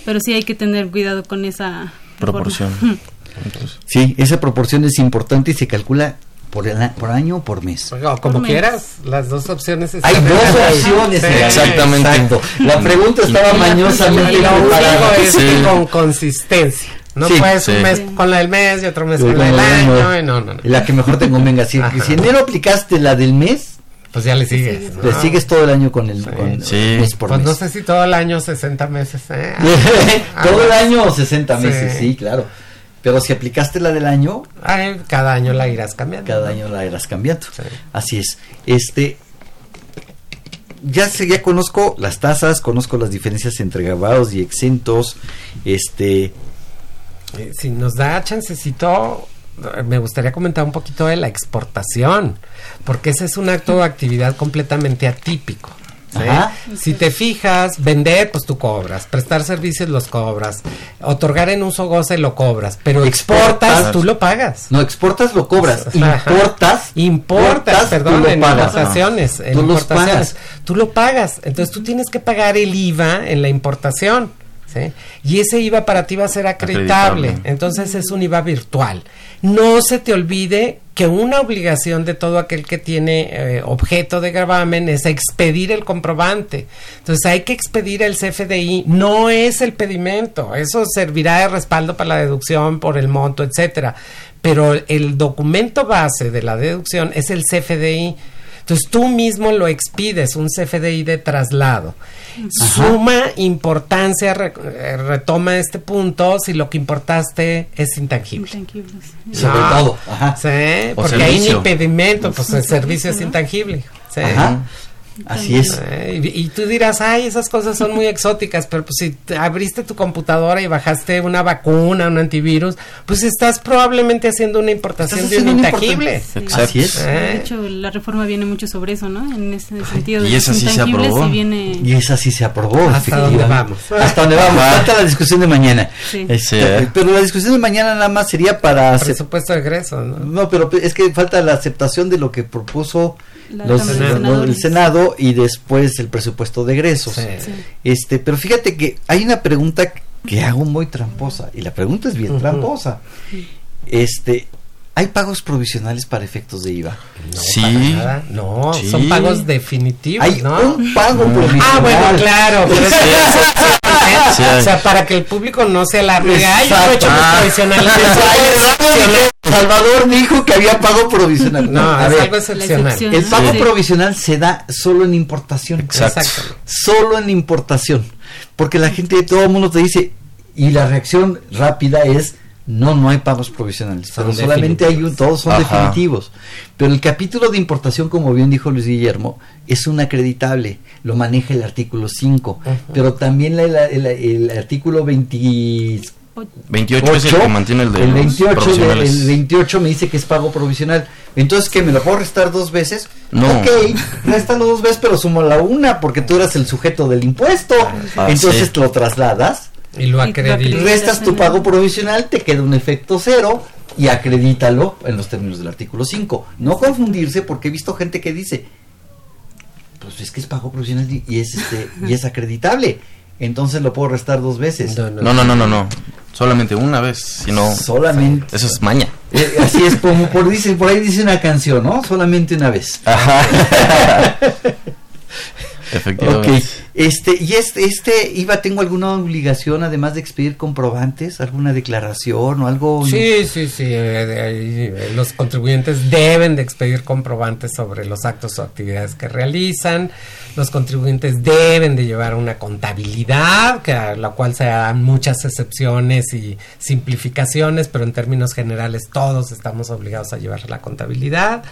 Pero sí hay que tener cuidado con esa Proporción. (laughs) Entonces, Sí, esa proporción es importante y se calcula por, el a- por año o por mes. O como Por mes. quieras, las dos opciones Hay dos ahí. opciones. Sí. Exactamente. Exacto. La pregunta estaba mañosamente lo único preparada. es Sí. con consistencia. No Sí, puedes sí. un mes con la del mes y otro mes Sí, con la del año. no. No. La que mejor te convenga. Si, si enero aplicaste la del mes, Pues ya le sigues. ¿no? le sigues todo el año con el Sí. con Sí. mes por Pues mes. no sé si todo el año 60 meses. ¿eh? (laughs) todo el año o 60 meses, Sí. sí, claro. Pero si aplicaste la del año, Ay, cada año la irás cambiando. cada año la irás cambiando. Sí. Así es. Este ya sé, ya conozco las tasas, conozco las diferencias entre grabados y exentos. Este, Eh, Si nos da chancecito, me gustaría comentar un poquito de la exportación, porque ese es un acto de actividad completamente atípico. Si te fijas, vender, pues tú cobras, prestar servicios los cobras, otorgar en uso goce lo cobras, pero exportas, Exportas. tú lo pagas. no exportas lo cobras, Ajá. importas, Importas, perdón, en pagas. importaciones, en Tú los importaciones. Tú lo pagas, entonces tú tienes que pagar el IVA en la importación, ¿sí? Y ese IVA para ti va a ser acreditable, Acreditable. entonces es un IVA virtual. No se te olvide que una obligación de todo aquel que tiene eh, objeto de gravamen es expedir el comprobante. Entonces hay que expedir el CFDI, no es el pedimento, eso servirá de respaldo para la deducción por el monto, etcétera. Pero el documento base de la deducción es el CFDI. Entonces tú mismo lo expides, un CFDI de traslado. Suma importancia, re- eh, retoma este punto si lo que importaste es intangible. Sobre No. todo, ajá. Sí, O porque hay un impedimento, pues Es el servicio es servicio, ¿no? intangible. Sí. Ajá. Así es. Eh, Y, tú dirás, ay, esas cosas son muy exóticas, pero pues si te abriste tu computadora y bajaste una vacuna, un antivirus, pues estás probablemente haciendo una importación de un intangible. importación. Así es. De Eh, hecho, la reforma viene mucho sobre eso, ¿no? En ese sentido de y esa sí se aprobó. y viene... Y esa sí se aprobó, Hasta dónde vamos. Hasta donde vamos. Ajá. Falta la discusión de mañana. Sí. Este, Sí, ¿eh? Pero la discusión de mañana nada más sería para... presupuesto de egreso, ¿no? No, pero es que falta la aceptación de lo que propuso los- Senadores. el Senado y después el presupuesto de egresos. Sí. Sí. Este, pero fíjate que hay una pregunta que hago muy tramposa y la pregunta es bien tramposa. Este, ¿hay pagos provisionales para efectos de IVA? No, Sí. para nada. No, Sí. son pagos definitivos, Hay ¿no? un pago provisional. Ah, bueno, claro, pero es que (laughs) O sea, para que el público no se alarme, ay, yo he hecho Ah. Salvador dijo que había pago provisional. No, a es ver, algo excepcional. El pago Sí. provisional se da solo en importación. Exacto. Solo en importación. Porque la gente, todo el mundo te dice, y la reacción rápida es, no, no hay pagos provisionales. Pero solamente hay un, todos son Ajá. definitivos. Pero el capítulo de importación, como bien dijo Luis Guillermo, es un acreditable. Lo maneja el artículo 5. Pero también la- la- el, el artículo 20, 28 es el que mantiene el de el los 28, de- profesionales. el 28 me dice que es pago provisional. Entonces, ¿que me lo puedo restar dos veces? No. Ok, réstalo dos veces, pero sumo la una, porque tú eras el sujeto del impuesto. Ah, Entonces sí. lo trasladas, Y lo Y lo acredita. acredita. restas tu pago provisional, te queda un efecto cero y acredítalo en los términos del artículo 5. No confundirse, porque he visto gente que dice, pues es que es pago provisional y es, este, y es acreditable. Entonces lo puedo restar dos veces. No, no, no, no, no. Solamente una vez, si no. Solamente. Eso es maña. Eh, así es como por, dice, por ahí dice una canción, ¿no? Solamente una vez. Ajá. (laughs) Ok, Efectivamente. Este, y este, este, Iba, ¿tengo alguna obligación además de expedir comprobantes? ¿Alguna declaración o algo? Sí, sí, sí. eh, ahí, eh, los contribuyentes deben de expedir comprobantes sobre los actos o actividades que realizan. Los contribuyentes deben de llevar una contabilidad, que a la cual se dan muchas excepciones y simplificaciones, pero en términos generales todos estamos obligados a llevar la contabilidad.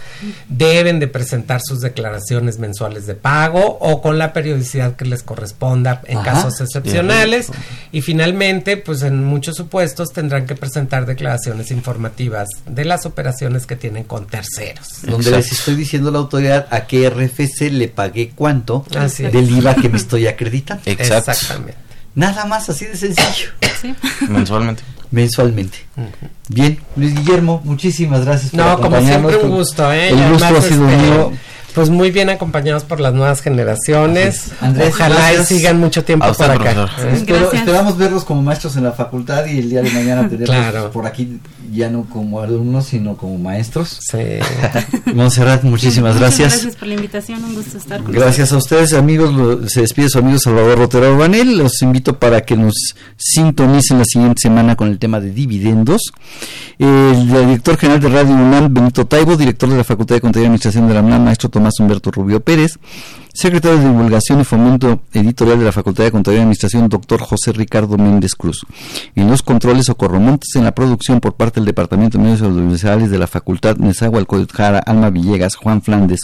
Deben de presentar sus declaraciones mensuales de pago o con la periodicidad que les corresponda en Ajá. casos excepcionales. Y finalmente, pues en muchos supuestos tendrán que presentar declaraciones informativas de las operaciones que tienen con terceros. Donde les estoy diciendo a la autoridad a qué RFC le pagué cuánto Así es. del IVA que me estoy acreditando. (laughs) Exacto. Exactamente. Nada más así de sencillo. Sí. (laughs) Mensualmente. Mensualmente. Bien, Luis Guillermo, muchísimas gracias por No, como acompañarnos. siempre un gusto, ¿eh? El gusto ha sido este, mío. Pues muy bien acompañados por las nuevas generaciones. Andrés, Ojalá y sigan mucho tiempo A usted, por acá. profesor. Espero- Gracias. esperamos verlos como maestros en la facultad y el día de mañana (laughs) tenerlos Claro. por aquí ya no como alumnos sino como maestros. Sí. (laughs) Montserrat, muchísimas Muchas gracias. Gracias por la invitación, un gusto estar con Gracias a ustedes, amigos. Lo- Se despide su amigo Salvador Rotero Urbanel. Los invito para que nos sintonicen la siguiente semana con el tema de dividendos. El director general de Radio UNAM, Benito Taibo, director de la Facultad de Contaduría y Administración de la UNAM, maestro Tomás Humberto Rubio Pérez, secretario de Divulgación y Fomento Editorial de la Facultad de Contaduría y Administración, doctor José Ricardo Méndez Cruz. En los controles Socorro Montes, en la producción por parte del Departamento de Medios Audiovisuales de la Facultad Nezahualcóyotl Jara, Alma Villegas, Juan Flandes,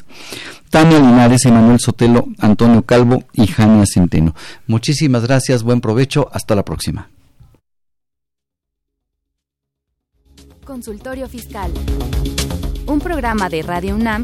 Tania Linares, Emanuel Sotelo, Antonio Calvo y Jania Centeno. Muchísimas gracias, buen provecho, hasta la próxima. Consultorio Fiscal. Un programa de Radio UNAM